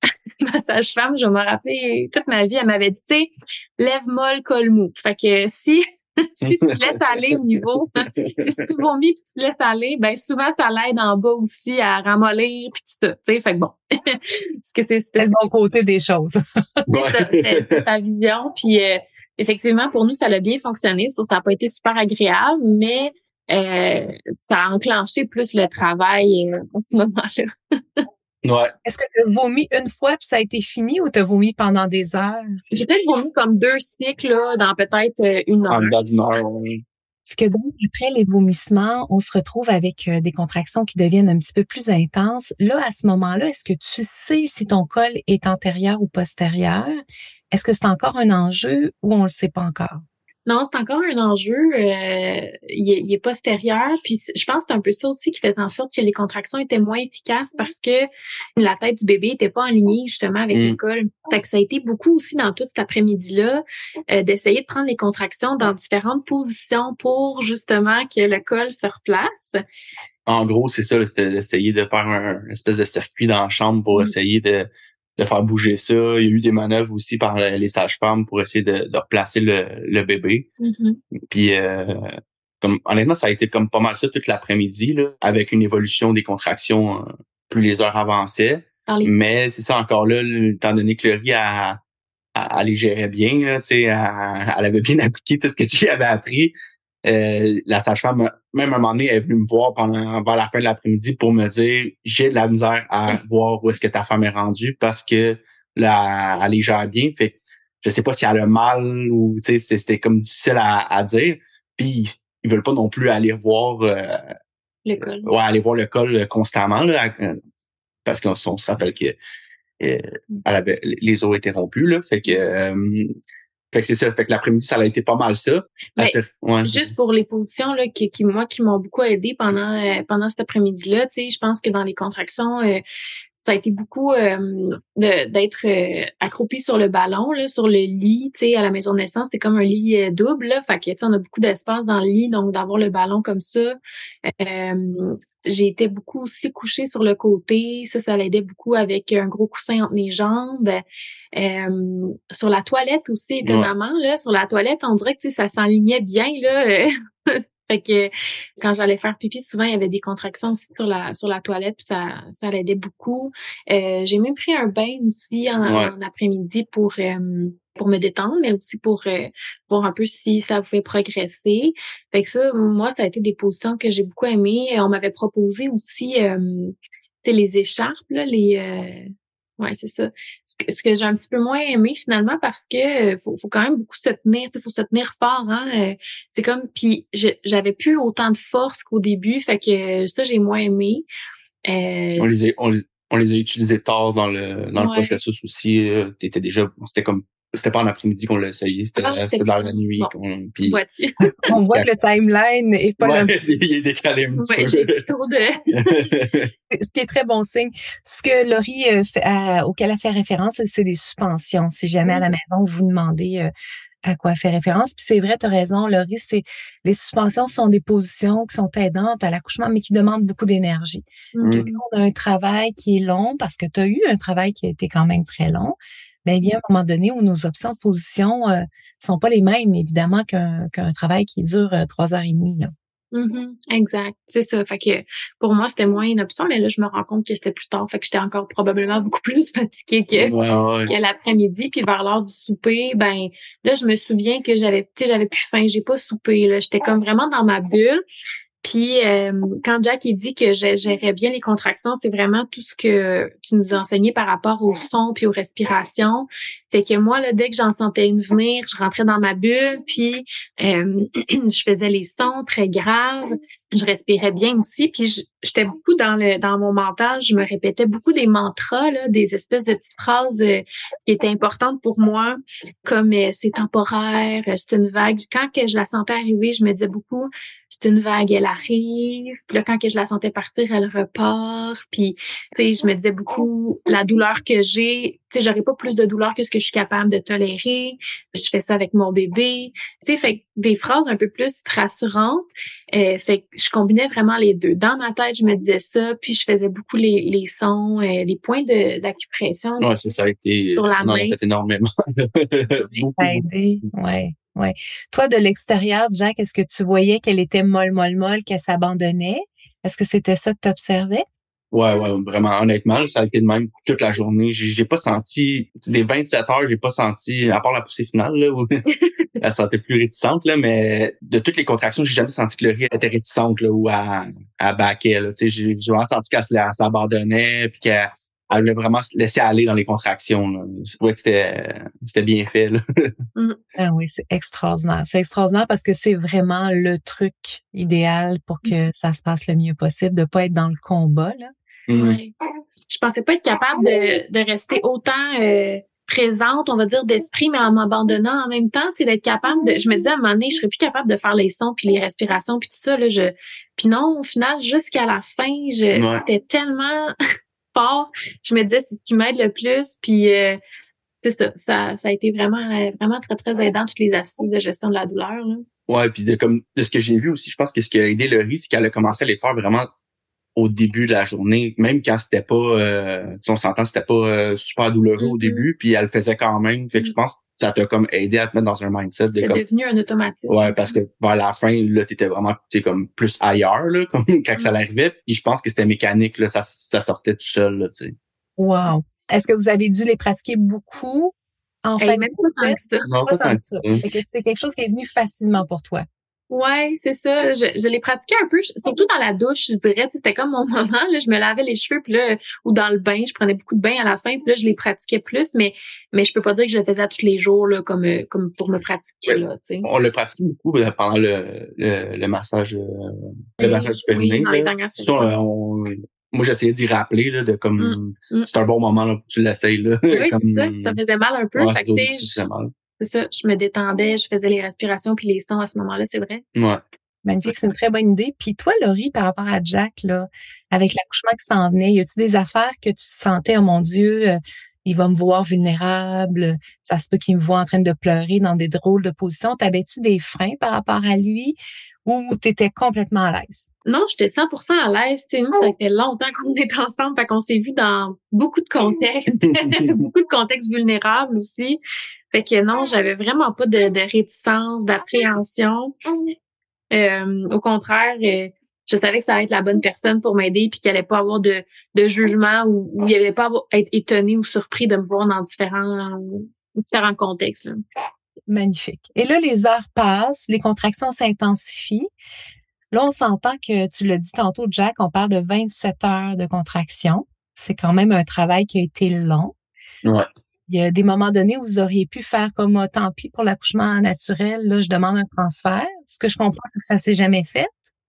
ma sage-femme, je vais me rappeler toute ma vie, elle m'avait dit, tu sais, lève molle, col mou. Fait que si, si tu te laisses aller au niveau, si tu vomis puis tu te laisses aller, ben souvent ça l'aide en bas aussi à ramollir puis tout ça. Tu sais, fait que bon. c'est le bon côté des choses. c'est sa vision. Puis euh, effectivement, pour nous, ça a bien fonctionné. Ça n'a pas été super agréable, mais euh, ça a enclenché plus le travail euh, à ce moment-là. Est-ce que tu as vomi une fois puis ça a été fini ou tu as vomi pendant des heures? J'ai peut-être vomi comme deux cycles là, dans peut-être euh, une heure. En une heure, oui. que donc, après les vomissements, on se retrouve avec euh, des contractions qui deviennent un petit peu plus intenses? Là, à ce moment-là, est-ce que tu sais si ton col est antérieur ou postérieur? Est-ce que c'est encore un enjeu ou on ne le sait pas encore? Non, c'est encore un enjeu. Euh, il, est, postérieur. Puis je pense que c'est un peu ça aussi qui faisait en sorte que les contractions étaient moins efficaces parce que la tête du bébé était pas alignée justement avec mm. l'école. Fait que ça a été beaucoup aussi dans tout cet après-midi-là euh, d'essayer de prendre les contractions dans différentes positions pour justement que le col se replace. En gros, c'est ça, c'était d'essayer de faire un espèce de circuit dans la chambre pour mm. essayer de de faire bouger ça. Il y a eu des manœuvres aussi par les sages-femmes pour essayer de, de replacer le, le bébé. Mm-hmm. Puis euh, comme honnêtement, ça a été comme pas mal ça toute l'après-midi, là, avec une évolution des contractions euh, plus les heures avançaient. Mais c'est ça encore là, étant donné que Laurie a, a, les gérait bien, là, elle, elle avait bien appliqué tout ce que tu avais appris. Euh, la sage-femme, même à un moment donné, elle est venue me voir pendant vers la fin de l'après-midi pour me dire j'ai de la misère à voir où est-ce que ta femme est rendue parce que là, elle est gère bien. Fait je sais pas si elle a mal ou c'était comme difficile à, dire. Puis ils veulent pas non plus aller voir euh, l'école. Ouais, aller voir l'école constamment là, parce qu'on se rappelle que euh, elle avait, les os étaient rompus là. Fait que euh, fait que c'est ça. Fait que l'après-midi, ça a été pas mal ça. ouais. Juste pour les positions là, qui, qui moi, qui m'ont beaucoup aidé pendant euh, pendant cet après-midi-là, tu sais, je pense que dans les contractions, euh, ça a été beaucoup euh, d'être accroupi sur le ballon, là, sur le lit, tu sais, à la maison de naissance, c'est comme un lit double, là, fait que, tu sais, on a beaucoup d'espace dans le lit, donc d'avoir le ballon comme ça, j'ai été beaucoup aussi couchée sur le côté. Ça, ça l'aidait beaucoup avec un gros coussin entre mes jambes. Euh, sur la toilette aussi, étonnamment, là, sur la toilette, on dirait que ça s'enlignait bien. Là. fait que quand j'allais faire pipi, souvent il y avait des contractions aussi sur la sur la toilette, puis ça, ça l'aidait beaucoup. Euh, j'ai même pris un bain aussi en, après-midi pour euh, pour me détendre, mais aussi pour euh, voir un peu si ça pouvait progresser. Fait que ça, moi, ça a été des positions que j'ai beaucoup aimées. On m'avait proposé aussi euh, les écharpes, là, les euh, Ouais, c'est ça. Ce que, j'ai un petit peu moins aimé finalement parce que faut, faut quand même beaucoup se tenir, il faut se tenir fort. Hein? c'est comme puis j'avais plus autant de force qu'au début, fait que ça j'ai moins aimé. on, les a, on, les, a utilisés tard dans le dans le processus aussi. T'étais déjà, c'était comme c'était pas en après-midi qu'on l'a essayé, c'était ah, dans la nuit. Bon. Puis, on voit que le timeline est pas ouais, Il est décalé un petit ouais, peu. Trop de... Ce qui est très bon signe. Ce que Laurie euh, fait, auquel elle fait référence, c'est des suspensions. Si jamais à la maison, vous vous demandez euh, à quoi fait référence. Puis c'est vrai, tu as raison, Laurie, c'est les suspensions sont des positions qui sont aidantes à l'accouchement, mais qui demandent beaucoup d'énergie. Mmh. on a un travail qui est long, parce que tu as eu un travail qui a été quand même très long, ben, il vient un moment donné où nos options de position euh, sont pas les mêmes, évidemment, qu'un qu'un travail qui dure euh, trois heures et demie. Là. Mm-hmm. exact, c'est ça. Fait que pour moi, c'était moins une option, mais là, je me rends compte que c'était plus tard. Fait que j'étais encore probablement beaucoup plus fatiguée que, l'après-midi. Puis vers l'heure du souper, ben là, je me souviens que j'avais, tu sais, j'avais plus faim, j'ai pas soupé. Là, j'étais comme vraiment dans ma bulle. Puis euh, quand Jack il dit que gérais bien les contractions, c'est vraiment tout ce que tu nous as enseigné par rapport au son puis aux respirations. Fait que moi là, dès que j'en sentais une venir, je rentrais dans ma bulle, puis euh, je faisais les sons très graves, je respirais bien aussi, puis j'étais beaucoup dans le dans mon mental, je me répétais beaucoup des mantras là, des espèces de petites phrases euh, qui étaient importantes pour moi, comme c'est temporaire, c'est une vague. Quand que je la sentais arriver, je me disais beaucoup c'est une vague, elle arrive. Puis là, quand que je la sentais partir, elle repart. Puis, tu sais, je me disais beaucoup, la douleur que j'ai, tu sais, j'aurais pas plus de douleur que ce que je suis capable de tolérer. Je fais ça avec mon bébé. Tu sais, fait des phrases un peu plus rassurantes. Euh, fait que je combinais vraiment les deux. Dans ma tête, je me disais ça, puis je faisais beaucoup les, les sons, euh, les points d'acupression. Ouais, ça, a été sur la main. Ça énormément. Ça a aidé, ouais. Ouais. Toi, de l'extérieur, Jack, est-ce que tu voyais qu'elle était molle, molle, molle, qu'elle s'abandonnait? Est-ce que c'était ça que tu observais? Ouais, ouais, vraiment, honnêtement, ça a été de même toute la journée. J'ai pas senti, des 27 heures, j'ai pas senti, à part la poussée finale, là, où elle sentait plus réticente, là, mais de toutes les contractions, j'ai jamais senti que le riz était réticente, là, ou à, à baquer, là. Tu sais, j'ai vraiment senti qu'elle s'abandonnait, puis qu'elle elle voulait vraiment se laisser aller dans les contractions. Là. Je trouvais que c'était, c'était bien fait. Là. Mm. Ah oui, c'est extraordinaire. C'est extraordinaire parce que c'est vraiment le truc idéal pour que mm. ça se passe le mieux possible, de pas être dans le combat. Là. Mm. Je pensais pas être capable de, de rester autant euh, présente, on va dire, d'esprit, mais en m'abandonnant en même temps, c'est d'être capable de. Je me disais à un moment donné, je serais plus capable de faire les sons puis les respirations puis tout ça. Là, je, puis non, au final, jusqu'à la fin, je, c'était tellement fort. Je me disais, c'est ce qui m'aide le plus. Puis, euh, ça, ça, ça a été vraiment, vraiment très, très aidant, toutes les astuces de gestion de la douleur. Là. Ouais, puis de, comme, de ce que j'ai vu aussi, je pense que ce qui a aidé le riz, c'est qu'elle a commencé à les faire vraiment au début de la journée, même quand c'était pas, euh, on s'entend, c'était pas euh, super douloureux au mm-hmm. début, puis elle le faisait quand même. Fait que je mm. pense ça t'a comme aidé à te mettre dans un mindset. C'est devenu un automatique. Ouais, parce que à la fin, là, t'étais vraiment, tu comme plus ailleurs, là, comme quand ça l'arrivait. Puis je pense que c'était mécanique, là, ça, ça sortait tout seul, là, tu sais. Wow. Est-ce que vous avez dû les pratiquer beaucoup en fait? Même pas tant que ça. Non, pas, tant que ça. C'est quelque chose qui est venu facilement pour toi. Ouais, c'est ça. Je, je l'ai pratiqué un peu, surtout dans la douche, je dirais. C'était comme mon moment. Là, je me lavais les cheveux, puis là, ou dans le bain, je prenais beaucoup de bain à la fin, puis là, je les pratiquais plus, mais mais je peux pas dire que je le faisais tous les jours là, comme euh, comme pour me pratiquer. Là, on le pratique beaucoup euh, pendant le, le, massage euh, le massage féminin. Oui, moi, j'essayais d'y rappeler, là, de comme, mm, mm. c'est un bon moment, là, tu l'essayes, là. Oui, c'est ça. Ça faisait mal un peu. Ouais, fait mal. C'est ça, je me détendais, je faisais les respirations puis les sons à ce moment-là, c'est vrai. Ouais. Magnifique, c'est une très bonne idée. Puis toi, Laurie, par rapport à Jack, là, avec l'accouchement qui s'en venait, y a-tu des affaires que tu sentais, oh mon Dieu, euh, il va me voir vulnérable, ça se peut qu'il me voit en train de pleurer dans des drôles de positions. T'avais-tu des freins par rapport à lui ou t'étais complètement à l'aise? Non, j'étais 100% à l'aise. Nous, ça fait longtemps qu'on est ensemble, fait qu'on s'est vu dans beaucoup de contextes, beaucoup de contextes vulnérables aussi. Fait que non, j'avais vraiment pas de, de réticence, d'appréhension. Euh, au contraire, euh, je savais que ça allait être la bonne personne pour m'aider puis qu'il allait pas avoir de, de jugement ou, ou il allait pas être étonné ou surpris de me voir dans différents différents contextes. Magnifique. Et là, les heures passent, les contractions s'intensifient. Là, on s'entend que tu l'as dit tantôt, Jack, on parle de 27 heures de contraction. C'est quand même un travail qui a été long. Ouais il y a des moments donnés où vous auriez pu faire comme oh, tant pis pour l'accouchement naturel, là, je demande un transfert. Ce que je comprends, c'est que ça s'est jamais fait.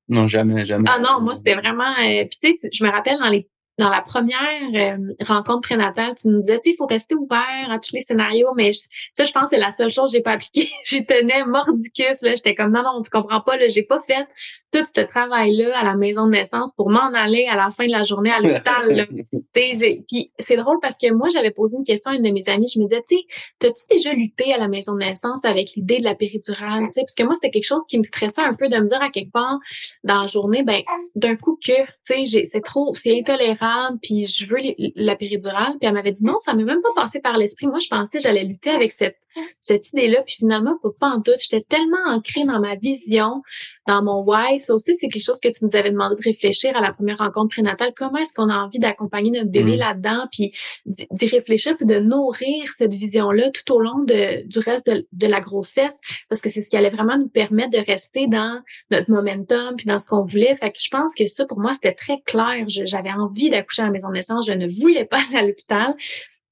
Non, jamais, jamais. Ah non, moi, c'était vraiment... Euh, puis tu sais, je me rappelle dans les dans la première euh, rencontre prénatale, tu nous disais, tu il faut rester ouvert à tous les scénarios, mais ça, je pense, c'est la seule chose que j'ai pas appliquée. J'y tenais mordicus, là. J'étais comme, non, non, tu comprends pas, là, j'ai pas fait tout ce travail-là à la maison de naissance pour m'en aller à la fin de la journée à l'hôpital, Puis c'est drôle parce que moi, j'avais posé une question à une de mes amies. Je me disais, tu sais, t'as-tu déjà lutté à la maison de naissance avec l'idée de la péridurale, tu sais? Parce que moi, c'était quelque chose qui me stressait un peu de me dire à quelque part dans la journée, ben, d'un coup que, tu sais, c'est trop, c'est intolérant puis je veux la péridurale. Puis elle m'avait dit non, ça m'est même pas passé par l'esprit. Moi, je pensais j'allais lutter avec cette, cette idée-là. Puis finalement, pas, pas en tout. J'étais tellement ancrée dans ma vision dans mon why. Ça aussi, c'est quelque chose que tu nous avais demandé de réfléchir à la première rencontre prénatale. Comment est-ce qu'on a envie d'accompagner notre bébé mm. là-dedans, puis d'y réfléchir, puis de nourrir cette vision-là tout au long de, du reste de, de la grossesse, parce que c'est ce qui allait vraiment nous permettre de rester dans notre momentum, puis dans ce qu'on voulait. Fait que je pense que ça, pour moi, c'était très clair. J'avais envie d'accoucher à la maison de naissance. Je ne voulais pas aller à l'hôpital.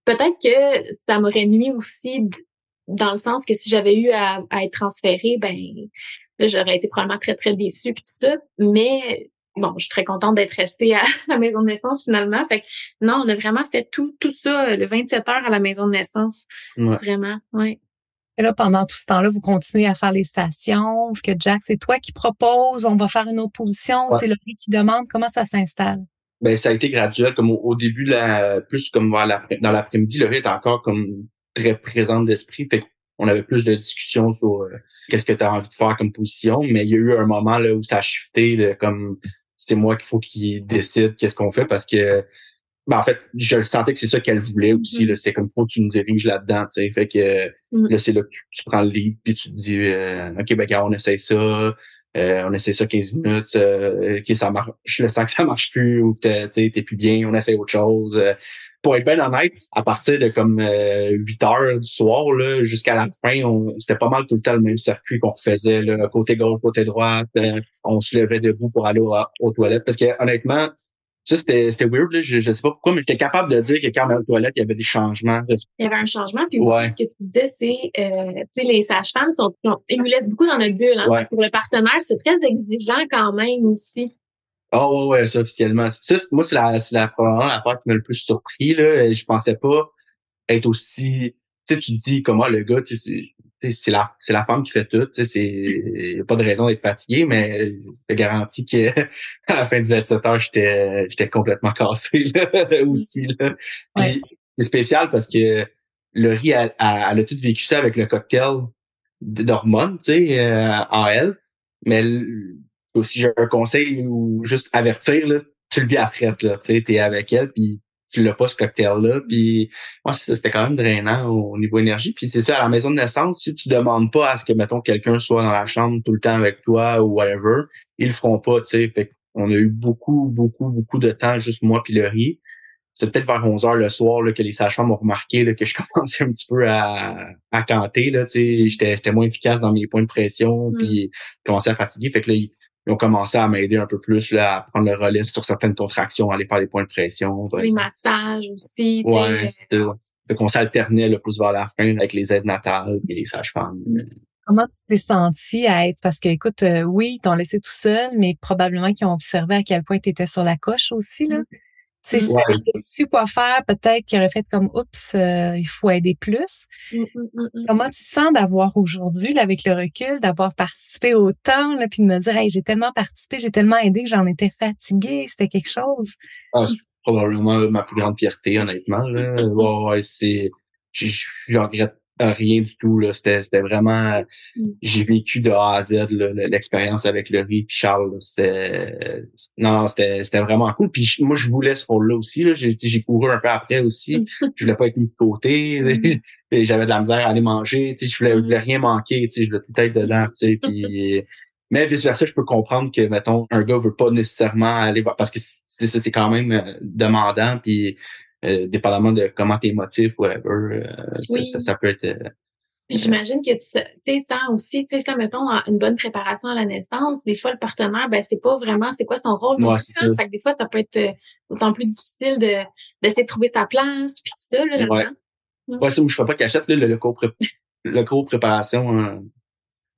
Peut-être que ça m'aurait nuit aussi dans le sens que si j'avais eu à, être transférée, ben j'aurais été probablement très, très déçue puis tout ça. Mais bon, je suis très contente d'être restée à la maison de naissance finalement. Fait que non, on a vraiment fait tout, tout ça le 27 heures à la maison de naissance. Vraiment, oui. Et là, pendant tout ce temps-là, vous continuez à faire les stations, que Jack, c'est toi qui propose, on va faire une autre position, c'est Laurie qui demande, comment ça s'installe? Ben, ça a été graduel, comme au, début, la, plus comme dans l'après-midi, Laurie est encore comme très présente d'esprit. Fait on avait plus de discussions sur euh, qu'est-ce que tu as envie de faire comme position, mais il y a eu un moment là où ça a shifté de comme c'est moi qu'il faut qu'il décide qu'est-ce qu'on fait parce que ben, en fait, je le sentais que c'est ça qu'elle voulait aussi. Mm-hmm. C'est comme faut que tu nous diriges là-dedans. sais Fait que mm-hmm. là, c'est là que tu, prends le lead puis tu te dis euh, OK, ben on essaye ça. Euh, on essaie ça 15 minutes, euh, ok, ça marche, je le sens que ça marche plus ou que t'es plus bien, on essaie autre chose. Euh, pour être bien honnête, à partir de comme 8 heures du soir là, jusqu'à la fin, c'était pas mal tout le temps le même circuit qu'on faisait, côté gauche, côté droite. on se levait debout pour aller aux toilettes. Parce que honnêtement, ça, c'était, c'était weird, là. Je, je sais pas pourquoi, mais j'étais capable de dire que quand aux toilettes, il y avait des changements. Il y avait un changement. Puis aussi, ce que tu disais, c'est, euh, tu sais, les sages-femmes sont, ils nous laissent beaucoup dans notre bulle. Hein. Pour le partenaire, c'est très exigeant quand même aussi. Oh ouais, ouais, ça officiellement. Ça, moi, c'est la, c'est la, probablement la part qui m'a le plus surpris. Là. Je pensais pas être aussi. Tu sais, tu te dis comment le gars, tu sais, c'est la c'est la femme qui fait tout. C'est y a pas de raison d'être fatigué, mais je te garantis que à la fin du 27 heures, j'étais j'étais complètement cassé là, aussi. Là. c'est spécial parce que Laurie, elle, elle, a tout vécu ça avec le cocktail d'hormones, euh, en elle. Mais aussi j'ai un conseil ou juste avertir là, tu le vis à frette là, tu t'es avec elle puis l'as pas ce cocktail-là. Puis moi, c'était quand même drainant au, niveau énergie. Puis c'est ça, à la maison de naissance, si tu demandes pas à ce que, mettons, quelqu'un soit dans la chambre tout le temps avec toi ou whatever, ils le feront pas, tu sais. Fait on a eu beaucoup, beaucoup, beaucoup de temps, juste moi puis le riz. C'est peut-être vers 11 heures le soir là, que les sages-femmes ont remarqué là, que je commençais un petit peu à, à canter. Là, j'étais, moins efficace dans mes points de pression, mmh. puis je commençais à fatiguer. Fait que là, ils ont commencé à m'aider un peu plus là, à prendre le relais sur certaines contractions, à aller faire des points de pression. Les massages aussi. Ouais, c'était on s'alternait le plus vers la fin avec les aides natales et les sages-femmes. Mm. Comment tu t'es senti à être parce que écoute euh, oui, ils t'ont laissé tout seul, mais probablement qu'ils ont observé à quel point tu étais sur la coche aussi là. Mm. Tu sais, ouais. su quoi faire, peut-être qu'il aurait fait comme oups, euh, il faut aider plus. Mmh, mmh, mmh, Comment tu te sens d'avoir aujourd'hui, avec le recul, d'avoir participé autant, là, puis de me dire hey, j'ai tellement participé, j'ai tellement aidé que j'en étais fatiguée, c'était quelque chose? Ah, c'est probablement ma plus grande fierté, honnêtement. Là. ouais, c'est. J'en regrette rien du tout. Là. C'était, c'était vraiment. Mm. J'ai vécu de A à Z l'expérience avec le riz Charles. C'était. Non, c'était, c'était vraiment cool. Puis moi, je voulais ce rôle-là aussi. Là. J'ai, j'ai couru un peu après aussi. Mm. je voulais pas être mis de côté. Mm. J'avais de la misère à aller manger. Je voulais, je voulais rien manquer. Je voulais tout être dedans. Puis. Mais vice versa, je peux comprendre que, mettons, un gars veut pas nécessairement aller voir parce que c'est ça, c'est quand même euh, demandant. Puis euh, dépendamment de comment t'es motif, whatever, euh, ça, ça, peut être. Euh, j'imagine que tu sais, sans aussi, tu sais, quand mettons une bonne préparation à la naissance, des fois le partenaire, ben c'est pas vraiment c'est quoi son rôle. Ouais, fait que des fois, ça peut être d'autant plus difficile de d'essayer de trouver sa place, puis tout ça, là, ouais. Ouais, je fais pas cachette, là, le, le cours le cours préparation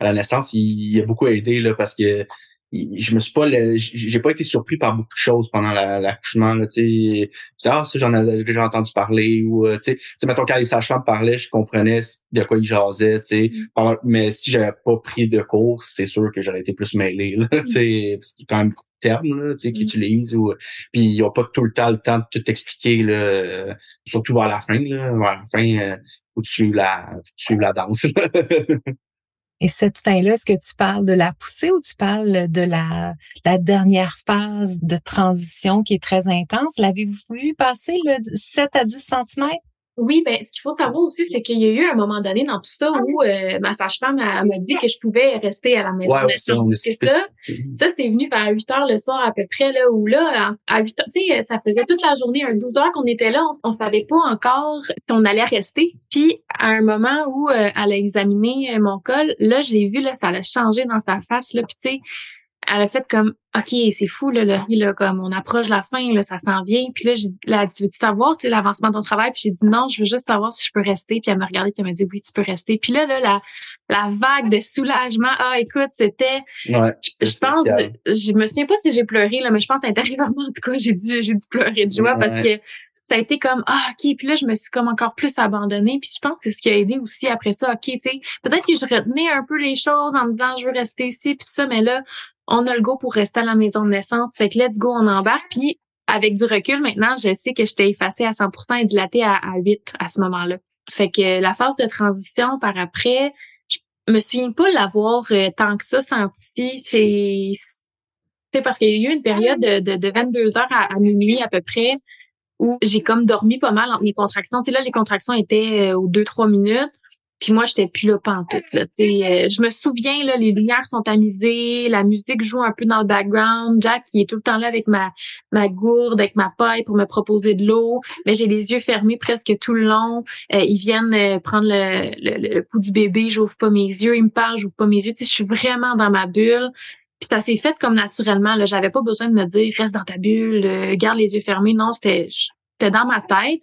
à la naissance, il, il, a beaucoup aidé là, parce que je me suis pas j'ai pas été surpris par beaucoup de choses pendant l'accouchement là tu sais. Ah ça j'en avais déjà entendu parler ou euh, tu sais. Mettons quand les sages-femmes parlaient je comprenais de quoi ils jasaient tu sais. Mm. mais si j'avais pas pris de cours c'est sûr que j'aurais été plus mêlé là tu sais. Parce qu'il y a quand même beaucoup de termes là tu sais qu'ils mm. utilisent ou puis ils ont pas tout le temps le temps de tout expliquer là surtout vers la fin là. Vers la fin euh, faut suivre la faut suivre la danse Et cette fin-là, est-ce que tu parles de la poussée ou tu parles de la, dernière phase de transition qui est très intense? L'avez-vous vu passer le 7 à 10 cm? Oui, ben ce qu'il faut savoir aussi, c'est qu'il y a eu un moment donné dans tout ça où euh, ma sage-femme m'a dit que je pouvais rester à la maison Ouais, C'est ça. Ça, c'était venu vers 8 heures le soir à peu près, là, où là, à 8 heures, tu sais, ça faisait toute la journée, un 12 heures qu'on était là, on, on savait pas encore si on allait rester. Puis, à un moment où euh, elle a examiné euh, mon col, là, je l'ai vu, là, ça a changé dans sa face, là, puis tu sais, elle a fait comme OK, c'est fou là, le riz, là, comme on approche la fin, là, ça s'en vient. Puis là, j'ai là, tu veux-tu savoir l'avancement de ton travail? Puis j'ai dit non, je veux juste savoir si je peux rester. Puis elle m'a regardé, puis elle m'a dit oui, tu peux rester. Puis là, là, la, la vague de soulagement, ah écoute, c'était Ouais, je pense je me souviens pas si j'ai pleuré là, mais je pense intérieurement en tout cas, j'ai dû j'ai dû pleurer de joie parce que ça a été comme ah ok puis là je me suis comme encore plus abandonnée puis je pense que c'est ce qui a aidé aussi après ça ok tu sais peut-être que je retenais un peu les choses en me disant je veux rester ici puis tout ça mais là on a le go pour rester à la maison de naissance. Fait que let's go, on embarque. Puis avec du recul, maintenant, je sais que j'étais effacée à 100% et dilatée à, à 8 à ce moment-là. Fait que la phase de transition par après, je me souviens pas l'avoir euh, tant que ça senti. C'est parce qu'il y a eu une période de, de, de 22 heures à, minuit à peu près où j'ai comme dormi pas mal entre mes contractions. Tu sais, là, les contractions étaient euh, aux 2-3 minutes. Puis moi, j'étais plus là pantoute. Là, euh, je me souviens, là, les lumières sont amusées, la musique joue un peu dans le background. Jack, qui est tout le temps là avec ma, ma gourde, avec ma paille pour me proposer de l'eau. Mais j'ai les yeux fermés presque tout le long. Euh, ils viennent euh, prendre le, le, le, du bébé, j'ouvre pas mes yeux. Ils me parlent, j'ouvre pas mes yeux. Je suis vraiment dans ma bulle. Puis ça s'est fait comme naturellement. Là, j'avais pas besoin de me dire reste dans ta bulle, garde les yeux fermés. Non, c'était dans ma tête.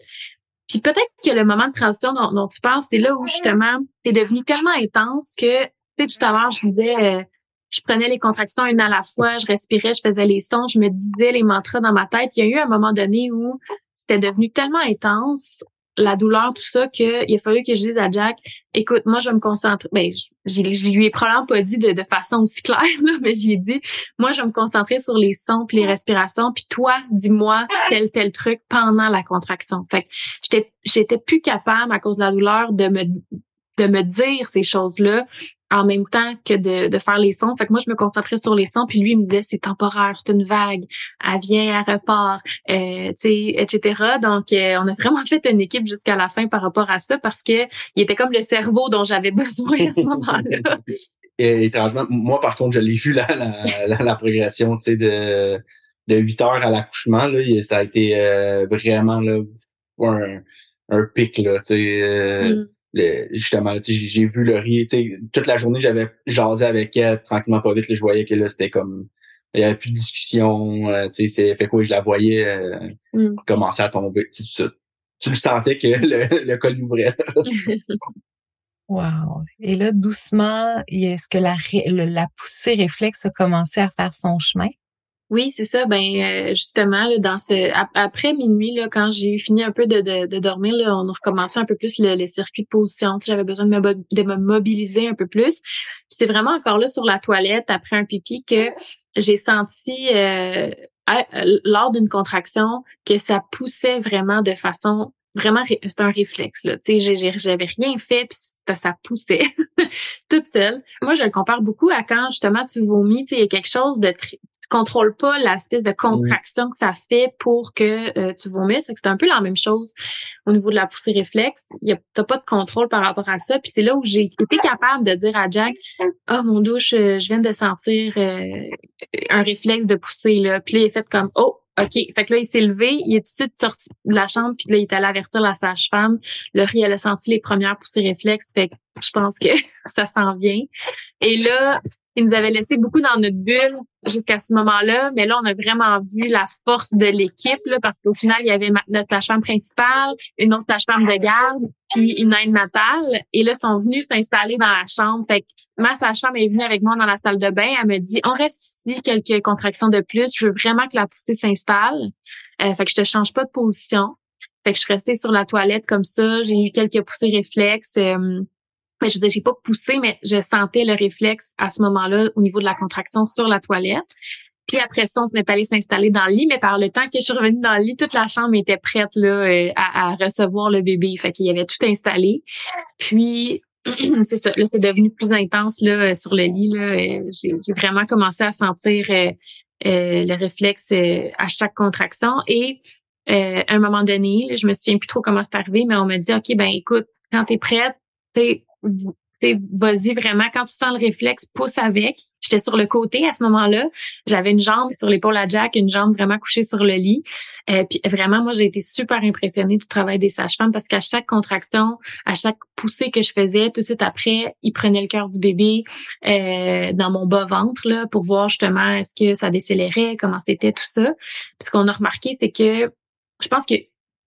Puis peut-être que le moment de transition dont, tu parles, c'est là où justement, c'est devenu tellement intense que, tu sais, tout à l'heure, je disais, euh, je prenais les contractions une à la fois, je respirais, je faisais les sons, je me disais les mantras dans ma tête. Il y a eu un moment donné où c'était devenu tellement intense la douleur, tout ça, qu'il a fallu que je dise à Jack, écoute, moi, je me concentrer. Ben, je, je, lui ai probablement pas dit de, de façon aussi claire, là, mais j'ai dit, moi, je vais me concentrer sur les sons puis les respirations, puis toi, dis-moi tel, tel truc pendant la contraction. Fait que j'étais, j'étais plus capable, à cause de la douleur, de me de me dire ces choses-là en même temps que de, de faire les sons. Fait que moi, je me concentrais sur les sons, puis lui, il me disait, c'est temporaire, c'est une vague, elle vient, elle repart, euh, tu sais, etc. Donc, euh, on a vraiment fait une équipe jusqu'à la fin par rapport à ça, parce que il était comme le cerveau dont j'avais besoin à ce moment-là. Et, étrangement, moi, par contre, je l'ai vu, la, la, la, progression, tu sais, de, de 8 heures à l'accouchement, là, ça a été euh, vraiment, là, un, un pic, là, tu sais, euh, mm justement j'ai vu le riz toute la journée j'avais jasé avec elle tranquillement pas vite je voyais que là c'était comme il y avait plus de discussion euh, tu sais c'est fait quoi je la voyais euh, mm. commencer à tomber tu, tu le sentais que le, le col ouvrait Wow. Et là, doucement, est-ce que la, la poussée réflexe a commencé à faire son chemin? Oui, c'est ça. Ben euh, justement, là, dans ce après minuit, là, quand j'ai fini un peu de, de, de, dormir, là, on a recommencé un peu plus le, circuit de position. J'avais besoin de me, de me mobiliser un peu plus. C'est vraiment encore là sur la toilette après un pipi que j'ai senti euh, lors d'une contraction que ça poussait vraiment de façon vraiment c'est un réflexe là. Tu sais, j'avais rien fait puis ça, ça poussait toute seule. Moi, je le compare beaucoup à quand justement tu vomis. Tu sais, il y a quelque chose de contrôles pas l'espèce de contraction que ça fait pour que euh, tu vomisses. C'est un peu la même chose au niveau de la poussée réflexe. Tu n'as pas de contrôle par rapport à ça. Puis c'est là où j'ai été capable de dire à Jack, « Oh, mon douche, je viens de sentir euh, un réflexe de poussée. » là. Puis là, il est fait comme « Oh, OK. Fait que là, il s'est levé, il est tout de suite sorti de la chambre, puis là, il est allé avertir la sage-femme. Laurie, elle a senti les premières poussées réflexes, fait que je pense que ça s'en vient. Et là, il nous avait laissé beaucoup dans notre bulle jusqu'à ce moment-là, mais là, on a vraiment vu la force de l'équipe, parce qu'au final, il y avait notre sage-femme principale, une autre sage-femme de garde, puis une aide natale. Et là, ils sont venus s'installer dans la chambre. Fait que ma sage-femme est venue avec moi dans la salle de bain. Elle me dit, on reste ici quelques contractions de plus. Je veux vraiment que la poussée s'installe. Euh, fait que je te change pas de position. Fait que je suis restée sur la toilette comme ça. J'ai eu quelques poussées réflexes. Euh, mais je veux j'ai pas poussé, mais je sentais le réflexe à ce moment-là au niveau de la contraction sur la toilette. Puis après ça, on s'est allé s'installer dans le lit, mais par le temps que je suis revenue dans le lit, toute la chambre était prête là euh, à, recevoir le bébé. Fait qu'il y avait tout installé. Puis c'est ça, là, c'est devenu plus intense là sur le lit. Là, euh, j'ai, vraiment commencé à sentir euh, le réflexe à chaque contraction. Et euh, à un moment donné, je me souviens plus trop comment c'est arrivé, mais on m'a dit, OK, ben écoute, quand tu es prête, tu vas-y vraiment, quand tu sens le réflexe, pousse avec. J'étais sur le côté à ce moment-là. J'avais une jambe sur l'épaule à Jack, une jambe vraiment couchée sur le lit. Euh, puis vraiment, moi, j'ai été super impressionnée du travail des sages-femmes parce qu'à chaque contraction, à chaque poussée que je faisais, tout de suite après, ils prenaient le cœur du bébé euh, dans mon bas-ventre là pour voir justement est-ce que ça décélérait, comment c'était, tout ça. Puis ce qu'on a remarqué, c'est que je pense que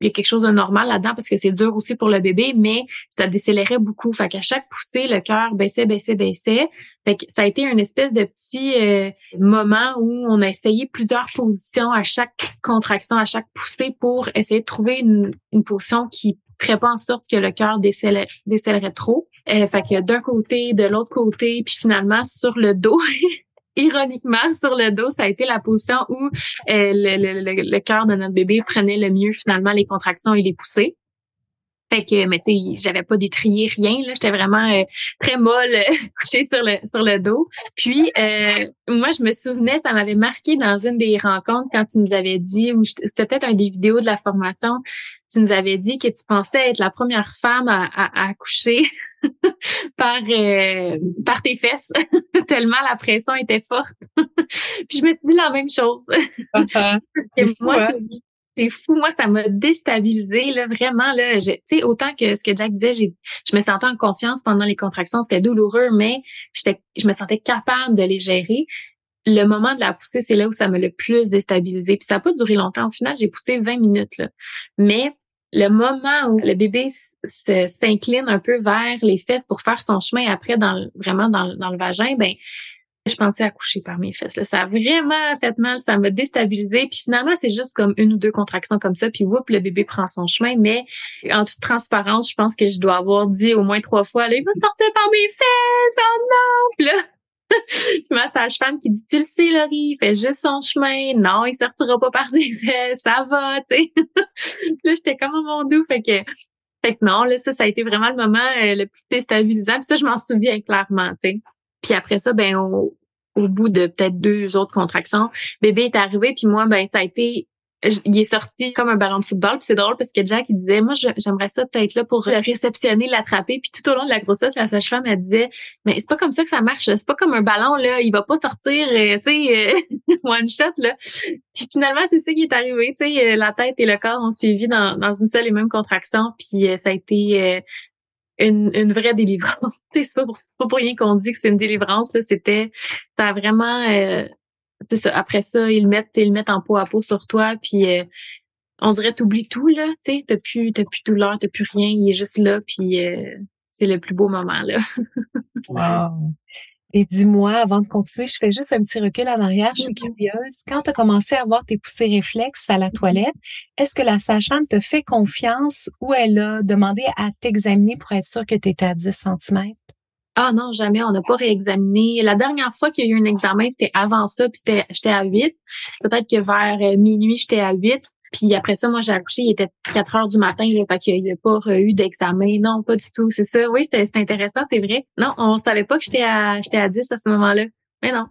il y a quelque chose de normal là-dedans parce que c'est dur aussi pour le bébé, mais ça décélérait beaucoup. Fait qu'à chaque poussée, le cœur baissait, baissait, baissait. Fait que ça a été une espèce de petit euh, moment où on a essayé plusieurs positions à chaque contraction, à chaque poussée pour essayer de trouver une, position qui ferait pas en sorte que le cœur décélérait trop. Euh, fait que d'un côté, de l'autre côté, puis finalement sur le dos, ironiquement, sur le dos, ça a été la position où euh, le, le, le, cœur de notre bébé prenait le mieux finalement les contractions et les poussées. Fait que, mais tu sais, j'avais pas détrié rien. Là, j'étais vraiment euh, très molle, couchée sur le sur le dos. Puis, euh, moi, je me souvenais, ça m'avait marqué dans une des rencontres quand tu nous avais dit, ou c'était peut-être un des vidéos de la formation, tu nous avais dit que tu pensais être la première femme à, à, à accoucher par euh, par tes fesses tellement la pression était forte. puis je me dis la même chose. Uh-huh. c'est fou, moi, hein? c'est fou. Moi, ça m'a déstabilisé là, vraiment là. Tu sais, autant que ce que Jack disait, j'ai, je me sentais en confiance pendant les contractions, c'était douloureux, mais j'étais, je me sentais capable de les gérer. Le moment de la poussée, c'est là où ça m'a le plus déstabilisé. Puis ça n'a pas duré longtemps. Au final, j'ai poussé 20 minutes. Là. Mais le moment où le bébé s'incline un peu vers les fesses pour faire son chemin après dans vraiment dans, dans le vagin, ben je pensais accoucher par mes fesses. Ça a vraiment fait mal, ça m'a déstabilisé. Puis finalement, c'est juste comme une ou deux contractions comme ça, puis whoop, le bébé prend son chemin. Mais en toute transparence, je pense que je dois avoir dit au moins trois fois, il va sortir par mes fesses, oh non! Puis là, ma sage-femme qui dit, tu le sais, Laurie, il fait juste son chemin. Non, il sortira pas par des fesses, ça va, tu sais. là, j'étais comme à mon doux, fait que fait que non, là, ça, ça a été vraiment le moment euh, le plus déstabilisant. Puis ça, je m'en souviens clairement, tu sais. Puis après ça, ben au, au bout de peut-être deux autres contractions, bébé est arrivé, puis moi, ben ça a été il est sorti comme un ballon de football. Puis c'est drôle parce que Jack, il disait, moi, j'aimerais ça être là pour le réceptionner, l'attraper. Puis tout au long de la grossesse, la sage-femme, elle disait, mais c'est pas comme ça que ça marche. C'est pas comme un ballon, là. Il va pas sortir, euh, tu sais, euh, one shot, là. Puis finalement, c'est ça qui est arrivé. Tu sais, euh, la tête et le corps ont suivi dans, une seule et même contraction. Puis ça a été une, vraie délivrance. c'est pas, pour, pas pour rien qu'on dit que c'est une délivrance. C'était, ça a vraiment c'est ça. Après ça, ils le mettent, ils le mettent en peau à peau sur toi, puis euh, on dirait t'oublies tout là. Tu sais, t'as plus, t'as plus douleur, t'as plus rien. Il est juste là, puis euh, c'est le plus beau moment là. wow. Et dis-moi, avant de continuer, je fais juste un petit recul en arrière. Je suis mm-hmm. curieuse. Quand tu as commencé à avoir tes poussées réflexes à la mm-hmm. toilette, est-ce que la sage-femme te fait confiance ou elle a demandé à t'examiner pour être sûre que tu étais à 10 cm? Ah non, jamais, on n'a pas réexaminé. La dernière fois qu'il y a eu un examen, c'était avant ça, puis c'était j'étais à 8. Peut-être que vers euh, minuit, j'étais à 8. Puis après ça, moi, j'ai accouché, il était 4 heures du matin, là, fait qu'il n'y a pas eu d'examen. Non, pas du tout. C'est ça. Oui, c'était intéressant, c'est vrai. Non, on savait pas que j'étais à j'étais à 10 à ce moment-là. Mais non.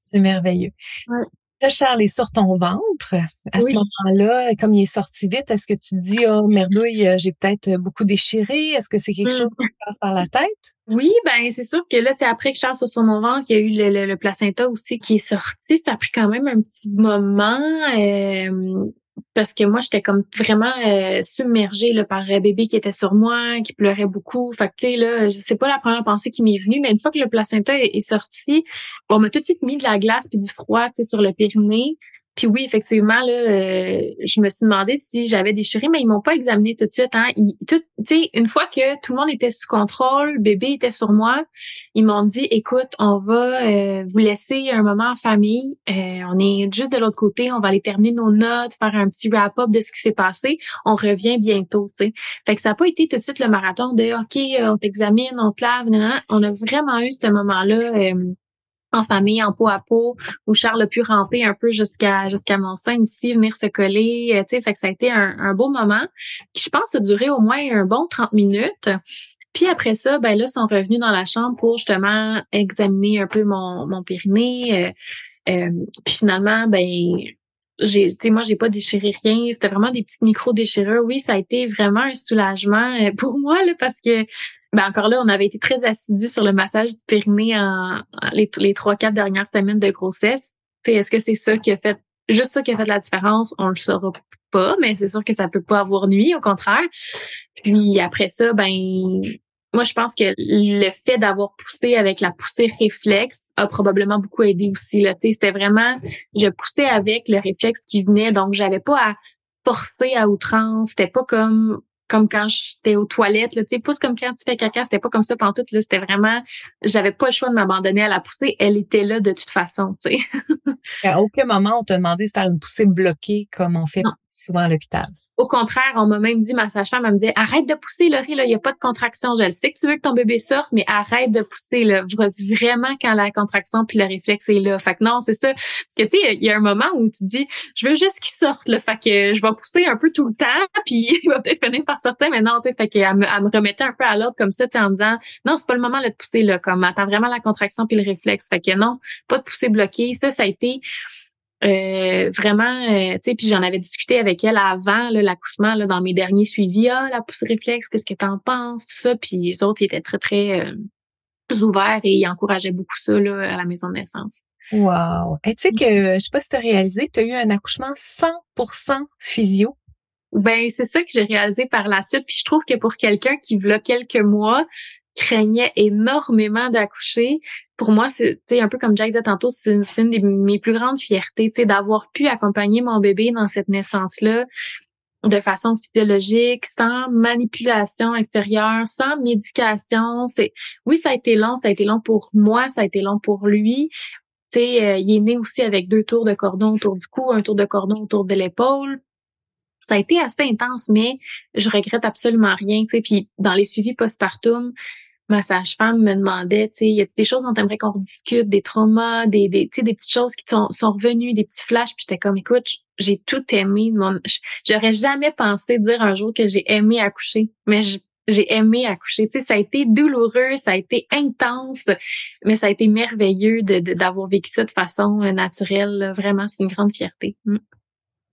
C'est merveilleux. Ouais. Charles est sur ton ventre. À ce moment-là, comme il est sorti vite, est-ce que tu te dis, oh merdouille, euh, j'ai peut-être beaucoup déchiré? Est-ce que c'est quelque mmh. chose qui passe par la tête? Oui, ben c'est sûr que là, après que Charles soit sur mon ventre, il y a eu le, placenta aussi qui est sorti. Ça a pris quand même un petit moment. Euh, parce que moi j'étais comme vraiment euh, submergée là, par un bébé qui était sur moi, qui pleurait beaucoup. Fait que tu sais là, je sais pas la première pensée qui m'est venue, mais une fois que le placenta est, sorti, on m'a tout de suite mis de la glace puis du froid, tu sais, sur le périnée. Puis oui, effectivement, là, euh, je me suis demandé si j'avais déchiré, mais ils m'ont pas examiné tout de suite. Hein. Tu sais, une fois que tout le monde était sous contrôle, le bébé était sur moi, ils m'ont dit, écoute, on va euh, vous laisser un moment en famille. Euh, on est juste de l'autre côté, on va aller terminer nos notes, faire un petit wrap-up de ce qui s'est passé. On revient bientôt. sais. Fait que ça n'a pas été tout de suite le marathon de OK, on t'examine, on te lave. On a vraiment eu ce moment-là en famille, en peau à peau, où Charles a pu ramper un peu jusqu'à jusqu'à mon sein ici, venir se coller. Euh, tu sais, fait que ça a été un, beau moment qui, je pense, a duré au moins un bon 30 minutes. Puis après ça, ben là, sont revenus dans la chambre pour justement examiner un peu mon, mon périnée. Euh, euh, puis finalement, ben j'ai, tu sais, moi, j'ai pas déchiré rien. C'était vraiment des petites micro-déchirures. Oui, ça a été vraiment un soulagement euh, pour moi, là, parce que, ben, encore là, on avait été très assidus sur le massage du périnée en, les, trois, quatre dernières semaines de grossesse. Est-ce que c'est ça qui a fait, juste ça qui a fait la différence? On le saura pas, mais c'est sûr que ça peut pas avoir nuit, au contraire. Puis après ça, ben, moi, je pense que le fait d'avoir poussé avec la poussée réflexe a probablement beaucoup aidé aussi. Là. C'était vraiment, je poussais avec le réflexe qui venait, donc j'avais pas à forcer à outrance. C'était pas comme comme quand j'étais aux toilettes, tu sais, pousse comme quand tu fais caca, c'était pas comme ça pendant tout, là, c'était vraiment, j'avais pas le choix de m'abandonner à la poussée, elle était là de toute façon, tu sais. à aucun moment on t'a demandé de faire une poussée bloquée comme on fait souvent à l'hôpital. Au contraire, on m'a même dit, ma sage-femme, elle me dit, arrête de pousser, Laurie, là, il n'y a pas de contraction. Je le sais que tu veux que ton bébé sorte, mais arrête de pousser, là. vraiment quand la contraction puis le réflexe est là? Fait que non, c'est ça. Parce que, tu sais, il y a un moment où tu dis, je veux juste qu'il sorte, là. Fait que je vais pousser un peu tout le temps, puis il va peut-être finir par sortir, mais non, tu sais, fait qu'elle me, elle me remettait un peu à l'ordre comme ça, tu en disant, non, c'est pas le moment de pousser, là, comme, attends vraiment la contraction puis le réflexe. Fait que non, pas de pousser bloqué. Ça, ça a été, euh, vraiment, euh, tu sais, puis j'en avais discuté avec elle avant l'accouchement, dans mes derniers suivis. Ah, la pousse réflexe, qu'est-ce que t'en penses, tout ça. Puis les autres, ils étaient très, très euh, ouverts et ils encourageaient beaucoup ça là, à la maison de naissance. Wow! Et tu sais que, je sais pas si tu as réalisé, tu as eu un accouchement 100% physio. Ben, c'est ça que j'ai réalisé par la suite. Puis je trouve que pour quelqu'un qui, v'là quelques mois, craignait énormément d'accoucher. Pour moi, c'est un peu comme Jack disait tantôt, c'est une, de mes plus grandes fiertés, d'avoir pu accompagner mon bébé dans cette naissance-là de façon physiologique, sans manipulation extérieure, sans médication. C'est oui, ça a été long, ça a été long pour moi, ça a été long pour lui. Tu sais, euh, il est né aussi avec deux tours de cordon autour du cou, un tour de cordon autour de l'épaule. Ça a été assez intense, mais je regrette absolument rien. Tu sais, puis dans les suivis postpartum, ma sage-femme me demandait, tu sais, y a des choses dont t'aimerais qu'on rediscute, des traumas, des, des, des petites choses qui sont, sont revenues, des petits flashs, puis j'étais comme, écoute, j'ai tout aimé. J'aurais jamais pensé dire un jour que j'ai aimé accoucher, mais j'ai aimé accoucher. Tu sais, ça a été douloureux, ça a été intense, mais ça a été merveilleux de, d'avoir vécu ça de façon naturelle. Vraiment, c'est une grande fierté. Mm.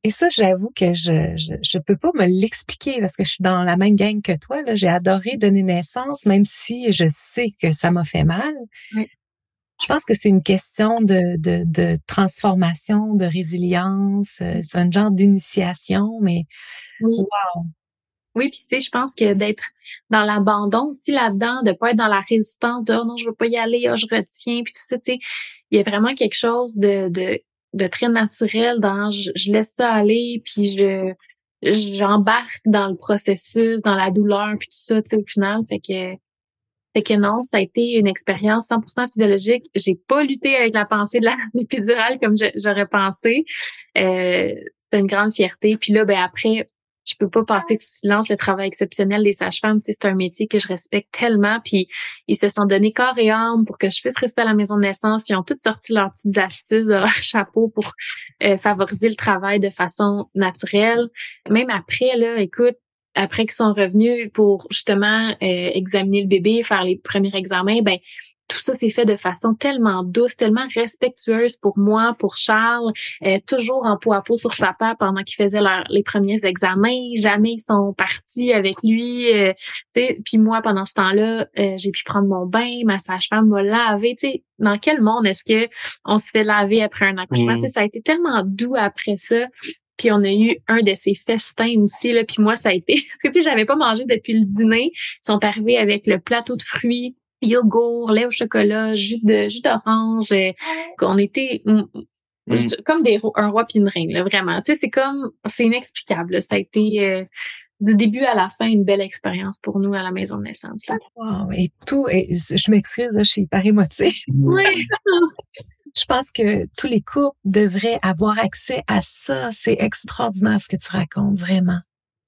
Et ça, j'avoue que je, je, je peux pas me l'expliquer parce que je suis dans la même gang que toi. Là. J'ai adoré donner naissance, même si je sais que ça m'a fait mal. Je pense que c'est une question de, de, de, transformation, de résilience. Euh, c'est un genre d'initiation, mais oui. wow. Oui, puis tu sais, je pense que d'être dans l'abandon aussi là-dedans, de pas être dans la résistance, de oh non, je veux pas y aller, oh, je retiens, puis tout ça, tu sais, il y a vraiment quelque chose de, de de très naturel dans je, laisse ça aller puis je j'embarque dans le processus, dans la douleur puis tout ça, tu sais au final, fait que fait que non, ça a été une expérience 100% physiologique. J'ai pas lutté avec la pensée de la l'épidurale comme j'aurais pensé. Euh, c'était une grande fierté. Puis là, ben après, je peux pas passer sous silence le travail exceptionnel des sages-femmes. c'est un métier que je respecte tellement. Puis ils se sont donné corps et âme pour que je puisse rester à la maison de naissance. Ils ont toutes sorti leurs petites astuces de leur chapeau pour euh, favoriser le travail de façon naturelle. Même après, là, écoute, après qu'ils sont revenus pour justement euh, examiner le bébé, faire les premiers examens, ben tout ça s'est fait de façon tellement douce, tellement respectueuse pour moi, pour Charles, euh, toujours en peau à peau sur papa pendant qu'il faisait les premiers examens. Jamais ils sont partis avec lui. Euh, puis moi, pendant ce temps-là, euh, j'ai pu prendre mon bain, ma sage-femme m'a lavé. sais, dans quel monde est-ce que on se fait laver après un accouchement? Mmh. Ça a été tellement doux après ça. Puis on a eu un de ces festins aussi là. Puis moi, ça a été parce que tu sais, j'avais pas mangé depuis le dîner. Ils sont arrivés avec le plateau de fruits yogourt, lait au chocolat, jus de jus d'orange. Euh, qu'on était mm, mm. comme des un roi puis une reine, là, vraiment. Tu sais, c'est comme c'est inexplicable. Ça a été euh, du début à la fin une belle expérience pour nous à la maison de naissance. Là. Wow, et tout, et je m'excuse, je suis hyper émotive. Oui. je pense que tous les couples devraient avoir accès à ça. C'est extraordinaire ce que tu racontes, vraiment.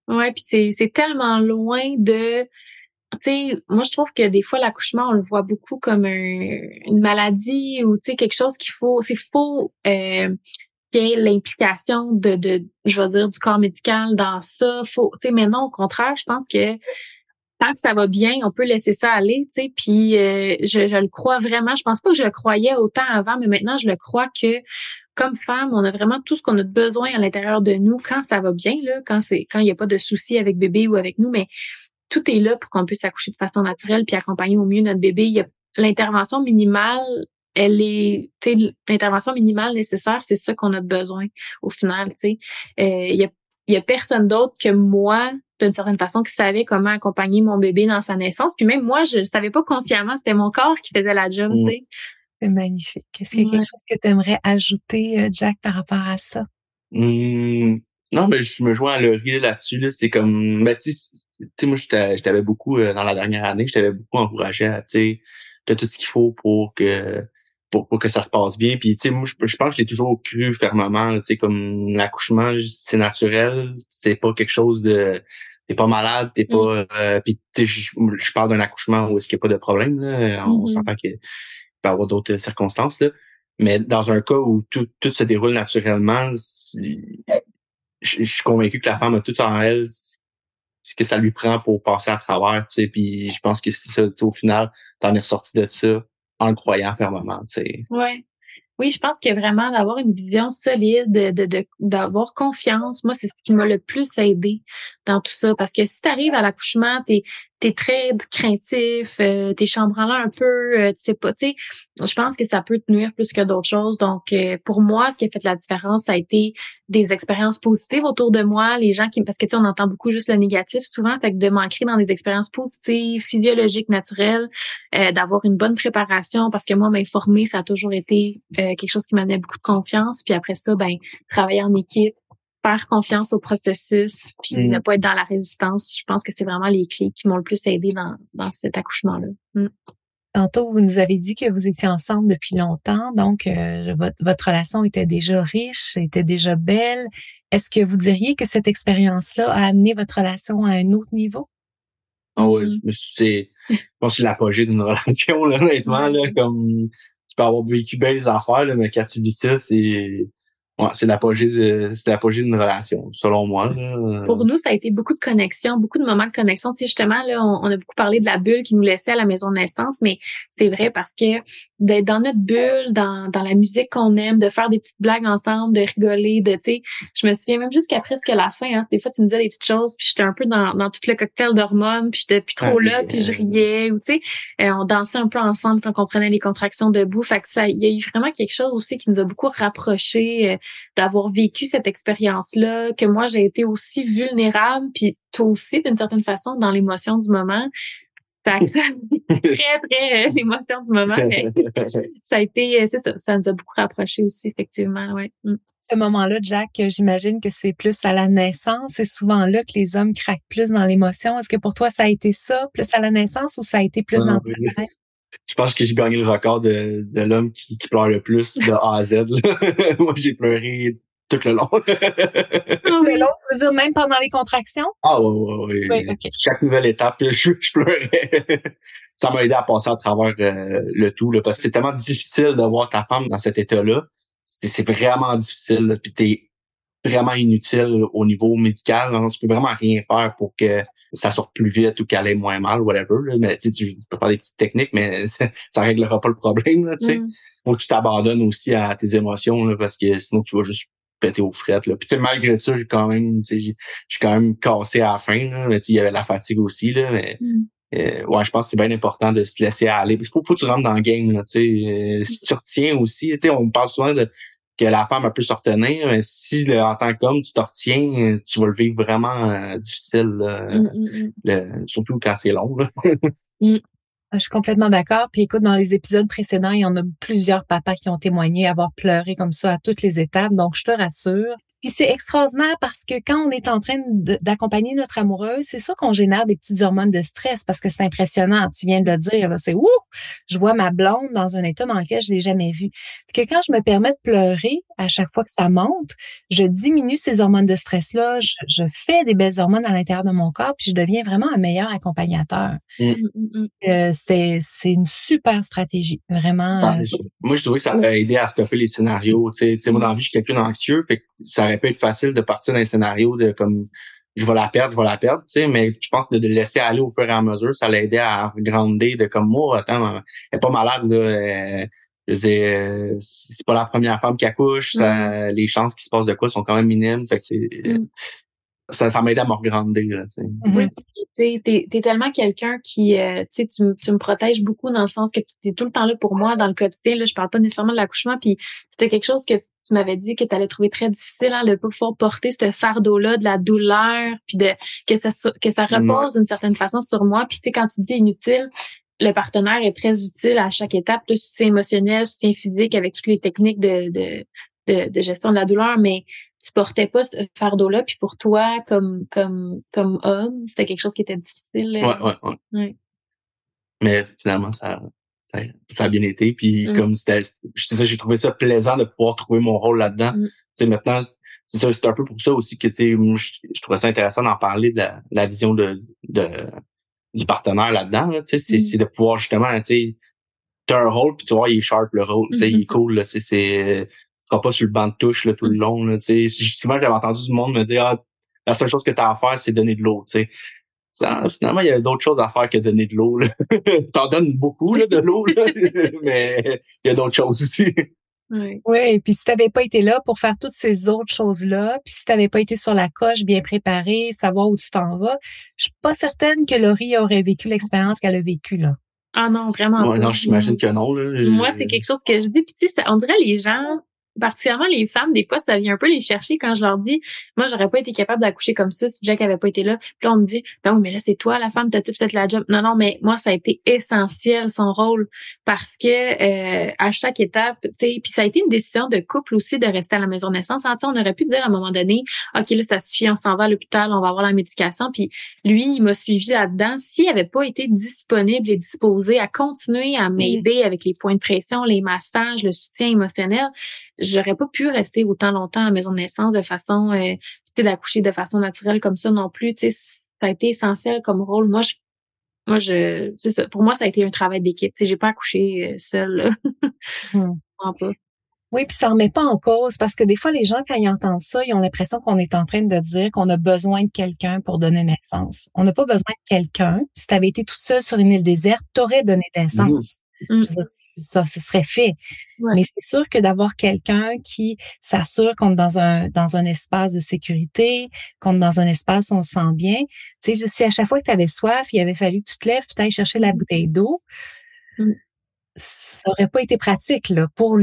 Ouais, puis c'est tellement loin de tu sais, moi je trouve que des fois l'accouchement on le voit beaucoup comme une maladie ou tu quelque chose qu'il faut, c'est faux euh, qu'il y ait l'implication de, de, je vais dire du corps médical dans ça. Faut, tu sais, mais non au contraire, je pense que tant que ça va bien, on peut laisser ça aller, tu sais. Puis euh, je, je le crois vraiment. Je pense pas que je le croyais autant avant, mais maintenant je le crois que comme femme, on a vraiment tout ce qu'on a besoin à l'intérieur de nous quand ça va bien, là, quand c'est quand il n'y a pas de soucis avec bébé ou avec nous, mais tout est là pour qu'on puisse accoucher de façon naturelle puis accompagner au mieux notre bébé. Il y a l'intervention minimale, elle est, l'intervention minimale nécessaire, c'est ça qu'on a besoin au final, tu sais. Euh, il y a il y a personne d'autre que moi d'une certaine façon qui savait comment accompagner mon bébé dans sa naissance puis même moi je savais pas consciemment c'était mon corps qui faisait la job tu mmh. sais c'est magnifique est-ce qu'il y a quelque chose que tu aimerais ajouter euh, Jack par rapport à ça? Mmh. Non mais je me joins à Laurie là-dessus là, c'est comme ben, tu sais moi je t'avais beaucoup euh, dans la dernière année je t'avais beaucoup encouragé à tu sais tout ce qu'il faut pour que pour, que ça se passe bien. Puis, tu sais, moi, je, pense que j'ai toujours cru fermement, tu sais, comme l'accouchement, c'est naturel, c'est pas quelque chose de... T'es pas malade, t'es pas... Mm. Euh, puis, tu sais, je, parle d'un accouchement où est-ce qu'il n'y a pas de problème, là. On mm-hmm. s'entend qu'il peut y avoir d'autres circonstances, là. Mais dans un cas où tout, tout se déroule naturellement, je, suis convaincu que la femme a tout en elle ce que ça lui prend pour passer à travers, tu sais, puis je pense que ça, au final, t'en es ressorti de ça en le croyant fermement. Tu sais. Ouais. Oui, je pense que vraiment d'avoir une vision solide, de d'avoir confiance, moi, c'est ce qui m'a le plus aidé dans tout ça. Parce que si tu arrives à l'accouchement, tu es, très craintif, euh, tu es chambranlant un peu, euh, tu sais pas, tu sais, je pense que ça peut te nuire plus que d'autres choses. Donc, euh, pour moi, ce qui a fait la différence, ça a été des expériences positives autour de moi, les gens qui, parce que tu sais, on entend beaucoup juste le négatif souvent, fait que de m'ancrer dans des expériences positives, physiologiques, naturelles, euh, d'avoir une bonne préparation, parce que moi, m'informer, ça a toujours été quelque chose qui m'amenait beaucoup de confiance. Puis après ça, ben, travailler en équipe, faire confiance au processus, puis ne mm. pas être dans la résistance. Je pense que c'est vraiment les clés qui m'ont le plus aidé dans, dans cet accouchement-là. Mm. Tantôt, vous nous avez dit que vous étiez ensemble depuis longtemps, donc euh, votre, votre, relation était déjà riche, était déjà belle. Est-ce que vous diriez que cette expérience-là a amené votre relation à un autre niveau? Ah oui, mm. c'est, je pense que c'est l'apogée d'une relation, là, honnêtement, là, comme tu peux avoir vécu belles affaires, là, mais quand tu vis ça, c'est C'est l'apogée d'une relation, selon moi. Pour nous, ça a été beaucoup de connexions, beaucoup de moments de connexion. Tu sais, justement, là, on, a beaucoup parlé de la bulle qui nous laissait à la maison de naissance, mais c'est vrai parce que d'être dans notre bulle, dans, dans la musique qu'on aime, de faire des petites blagues ensemble, de rigoler, de, tu sais, je me souviens même jusqu'à presque la fin, hein, des fois, tu me disais des petites choses, puis j'étais un peu dans, dans tout le cocktail d'hormones, puis j'étais plus trop là, puis je riais, ou tu sais, euh, on dansait un peu ensemble quand on prenait les contractions debout. Fait que ça, il y a eu vraiment quelque chose aussi qui nous a beaucoup rapprochés, euh, d'avoir vécu cette expérience-là, que moi j'ai été aussi vulnérable, puis toi aussi d'une certaine façon dans l'émotion du moment. Ça très très euh, l'émotion du moment, mais ça a été, euh, c'est ça, ça nous a beaucoup rapprochés aussi effectivement, ouais. Mm. Ce moment-là, Jack, j'imagine que c'est plus à la naissance. C'est souvent là que les hommes craquent plus dans l'émotion. Est-ce que pour toi, ça a été ça, plus à la naissance, ou ça a été plus dans le je pense que j'ai gagné le record de, de l'homme qui, qui, pleure le plus de A à Z. Moi, j'ai pleuré tout le long. tout le long, tu veux dire même pendant les contractions? Ah oui, oui, oui. Chaque nouvelle étape, je, je pleurais. ça m'a aidé à passer à travers euh, le tout, là, parce que c'est tellement difficile de voir ta femme dans cet état-là. C'est vraiment difficile. Puis t'es vraiment inutile au niveau médical. Tu peux vraiment rien faire pour que ça sorte plus vite ou qu'elle ait moins mal, whatever. Mais tu, tu peux faire des petites techniques, mais ça, ça réglera pas le problème. Là, mm. Faut que tu t'abandonnes aussi à tes émotions parce que sinon tu vas juste péter aux frettes. Là. Puis malgré ça, j'ai quand même, j'ai quand même cassé à la fin. Là, mais il y avait la fatigue aussi. Là, mais, mm. euh, ouais, je pense que c'est bien important de se laisser aller. Il faut, faut que tu rentres dans le game. Là, euh, si tu retiens aussi, on parle souvent de que la femme a pu se retenir, mais si en tant qu'homme, tu te retiens, tu vas le vivre vraiment euh, difficile, mm, mm, mm. surtout quand c'est long. Je suis complètement d'accord. Puis écoute, dans les épisodes précédents, il y en a plusieurs papas qui ont témoigné avoir pleuré comme ça à toutes les étapes. Donc, je te rassure, puis c'est extraordinaire parce que quand on est en train d'accompagner notre amoureuse, c'est sûr qu'on génère des petites hormones de stress parce que c'est impressionnant. Tu viens de le dire, là, c'est ouh, je vois ma blonde dans un état dans lequel je l'ai jamais vue. Que quand je me permets de pleurer à chaque fois que ça monte, je diminue ces hormones de stress là, je, fais des belles hormones à l'intérieur de mon corps, puis je deviens vraiment un meilleur accompagnateur. Mm. Mm, mm, euh, c'est c'est une super stratégie, vraiment. Ah, euh, moi, je trouvais que ça a aidé à stopper les scénarios. Tu sais, moi dans la vie, je suis quelqu'un d'anxieux, fait que ça aurait pu être facile de partir d'un scénario de comme je vais la perdre, je vais la perdre, tu sais, mais je pense que de, laisser aller au fur et à mesure, ça l'aidait à grandir de comme moi, attends, elle est pas malade, là, je veux c'est pas la première femme qui accouche, ça, les chances qu'il se passe de quoi sont quand même minimes. Fait que mm. Ça, ça m'aide à me regrandir. Oui, tu es, es, tellement quelqu'un qui, euh, tu, tu me protèges beaucoup dans le sens que tu es tout le temps là pour moi dans le quotidien. Là, je parle pas nécessairement de l'accouchement, puis c'était quelque chose que tu m'avais dit que tu allais trouver très difficile, hein, de pouvoir porter ce fardeau-là de la douleur, puis de que ça que ça repose d'une certaine façon sur moi. Puis tu sais, quand tu dis inutile, le partenaire est très utile à chaque étape, le soutien émotionnel, soutien physique avec toutes les techniques de, de, de, gestion de la douleur, mais tu portais pas ce fardeau-là, puis pour toi, comme comme comme homme, c'était quelque chose qui était difficile. Ouais, ouais, ouais, ouais. Mais finalement, ça, ça, a bien été. Puis mm. comme c'était, ça, j'ai trouvé ça plaisant de pouvoir trouver mon rôle là-dedans. Mm. Tu maintenant, c'est ça, c'est un peu pour ça aussi que tu sais, je, trouvais ça intéressant d'en parler de la, vision de, de du partenaire là-dedans. tu sais, mm. c'est, de pouvoir justement, tu sais, t'as un rôle puis tu vois, il est sharp le rôle, tu sais, il est cool. Là, c'est, c'est, sera pas sur le banc de touche là, tout le long. Là, tu sais, souvent j'avais entendu du monde me dire, ah, la seule chose que tu as à faire, c'est donner de l'eau. Tu sais finalement, il y a d'autres choses à faire que donner de l'eau. T'en donnes beaucoup là, de l'eau, mais il y a d'autres choses aussi. Oui. oui, et puis si tu n'avais pas été là pour faire toutes ces autres choses-là, puis si tu n'avais pas été sur la coche bien préparée, savoir où tu t'en vas, je suis pas certaine que Laurie aurait vécu l'expérience qu'elle a vécue là. Ah non, vraiment pas. Non, j'imagine que non. Moi, c'est quelque chose que je dis, puis tu sais, on dirait les gens particulièrement les femmes, des fois, ça vient un peu les chercher quand je leur dis, moi, j'aurais pas été capable d'accoucher comme ça si Jack avait pas été là. Puis là, on me dit, ben oui, mais là, c'est toi, la femme, t'as tout fait la job. Non, non, mais moi, ça a été essentiel, son rôle, parce que euh, à chaque étape, tu sais, puis ça a été une décision de couple aussi de rester à la maison de naissance. Hein, on aurait pu dire à un moment donné, OK, là, ça suffit, on s'en va à l'hôpital, on va avoir la médication. Puis lui, il m'a suivi là-dedans. S'il avait pas été disponible et disposé à continuer à m'aider avec les points de pression, les massages, le soutien émotionnel, j'aurais pas pu rester autant longtemps à la maison de naissance de façon, euh, d'accoucher de façon naturelle comme ça non plus. Tu sais, ça a été essentiel comme rôle. Moi, je, moi, je, ça, pour moi, ça a été un travail d'équipe. Tu sais, j'ai pas accouché euh, seule. Mmh. Oui, puis ça remet pas en cause parce que des fois, les gens, quand ils entendent ça, ils ont l'impression qu'on est en train de dire qu'on a besoin de quelqu'un pour donner naissance. On n'a pas besoin de quelqu'un. Si tu avais été toute seule sur une île déserte, tu aurais donné naissance. Mmh. ça, ce serait fait. Mais c'est sûr que d'avoir quelqu'un qui s'assure qu'on est dans un dans un espace de sécurité, qu'on est dans un espace où on se sent bien. Tu sais, si à chaque fois que tu avais soif, il avait fallu que tu te lèves, tu ailles chercher la bouteille d'eau. Mmh ça aurait pas été pratique là, pour,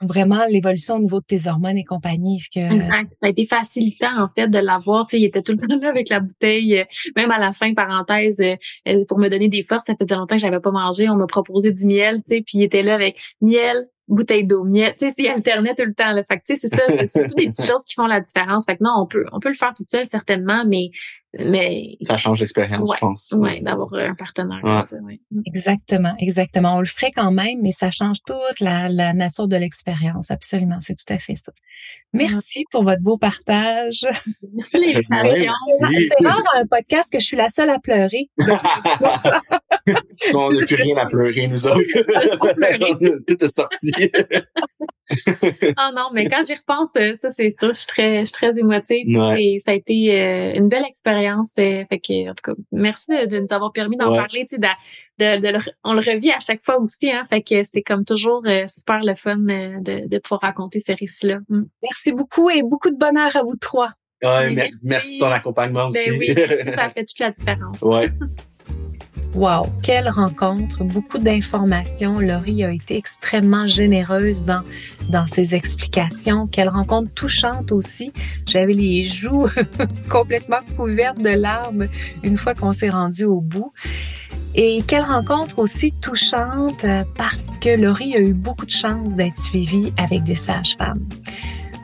vraiment l'évolution au niveau de tes hormones et compagnie. Que... Ça a été facilitant en fait de l'avoir. Il était tout le temps là avec la bouteille. Euh, même à la fin, parenthèse, euh, pour me donner des forces, ça faisait longtemps que j'avais pas mangé. On m'a proposé du miel, puis il était là avec miel, bouteille d'eau, miel. Tu sais, c'est alternait tout le temps. Là. Fait que, c'est ça, c'est toutes les petites choses qui font la différence. Fait que non, on peut, on peut le faire tout seul certainement, mais mais ça change l'expérience, je pense. Oui, d'avoir un partenaire comme ça. Ouais. Mm. Exactement, exactement. On le ferait quand même, mais ça change toute la, la nature de l'expérience. Absolument, c'est tout à fait ça. Merci pour votre beau partage. C'est rare un podcast que je suis la seule à pleurer. on n'a plus rien à pleurer, nous autres. Tout est sorti. ah non, mais quand j'y repense, euh, ça c'est sûr, je suis très, je suis très émotive. Et ça a été euh, une belle expérience. Euh, fait que, en tout cas, merci de, nous avoir permis d'en parler. De, on le revit à chaque fois aussi. Hein, fait que c'est comme toujours super le fun de, de pouvoir raconter ce récit-là. Mm. Merci beaucoup et beaucoup de bonheur à vous trois. merci. merci pour l'accompagnement ben aussi. Ben oui, merci, ça fait toute la différence. Ouais. Wow, quelle rencontre, beaucoup d'informations. Laurie a été extrêmement généreuse dans, dans ses explications. Quelle rencontre touchante aussi. J'avais les joues complètement couvertes de larmes une fois qu'on s'est rendu au bout. Et quelle rencontre aussi touchante parce que Laurie a eu beaucoup de chance d'être suivie avec des sages-femmes.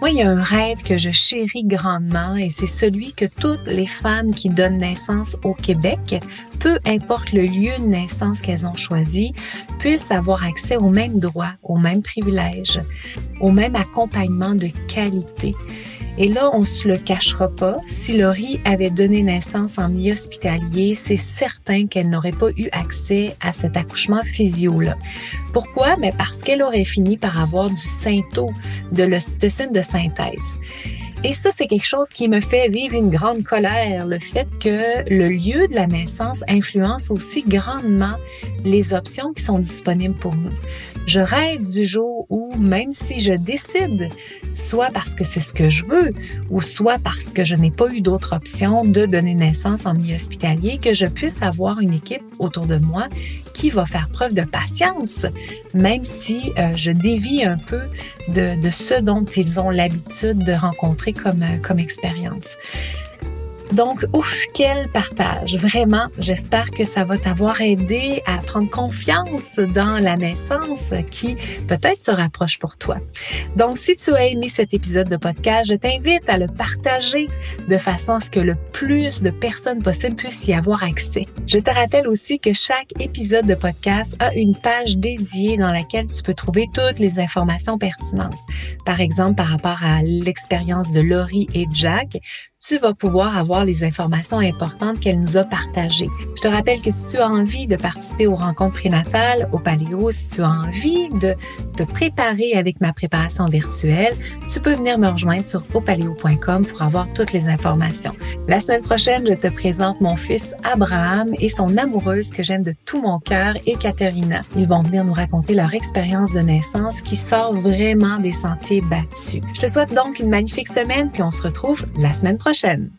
Moi, il y a un rêve que je chéris grandement et c'est celui que toutes les femmes qui donnent naissance au Québec, peu importe le lieu de naissance qu'elles ont choisi, puissent avoir accès aux mêmes droits, aux mêmes privilèges, au même accompagnement de qualité. Et là, on se le cachera pas. Si Laurie avait donné naissance en milieu hospitalier, c'est certain qu'elle n'aurait pas eu accès à cet accouchement physio-là. Pourquoi? Mais parce qu'elle aurait fini par avoir du syntho, de l'ocytocine de synthèse. Et ça, c'est quelque chose qui me fait vivre une grande colère, le fait que le lieu de la naissance influence aussi grandement les options qui sont disponibles pour nous. Je rêve du jour où, même si je décide, soit parce que c'est ce que je veux, ou soit parce que je n'ai pas eu d'autre option de donner naissance en milieu hospitalier, que je puisse avoir une équipe autour de moi qui va faire preuve de patience, même si euh, je dévie un peu de, de ce dont ils ont l'habitude de rencontrer comme, euh, comme expérience. Donc, ouf, quel partage. Vraiment, j'espère que ça va t'avoir aidé à prendre confiance dans la naissance qui peut-être se rapproche pour toi. Donc, si tu as aimé cet épisode de podcast, je t'invite à le partager de façon à ce que le plus de personnes possible puissent y avoir accès. Je te rappelle aussi que chaque épisode de podcast a une page dédiée dans laquelle tu peux trouver toutes les informations pertinentes. Par exemple, par rapport à l'expérience de Laurie et Jack, tu vas pouvoir avoir les informations importantes qu'elle nous a partagées. Je te rappelle que si tu as envie de participer aux rencontres prénatales au Paléo, si tu as envie de te préparer avec ma préparation virtuelle, tu peux venir me rejoindre sur opaleo.com pour avoir toutes les informations. La semaine prochaine, je te présente mon fils Abraham et son amoureuse que j'aime de tout mon cœur, Ekaterina. Ils vont venir nous raconter leur expérience de naissance qui sort vraiment des sentiers battus. Je te souhaite donc une magnifique semaine puis on se retrouve la semaine prochaine prochaine.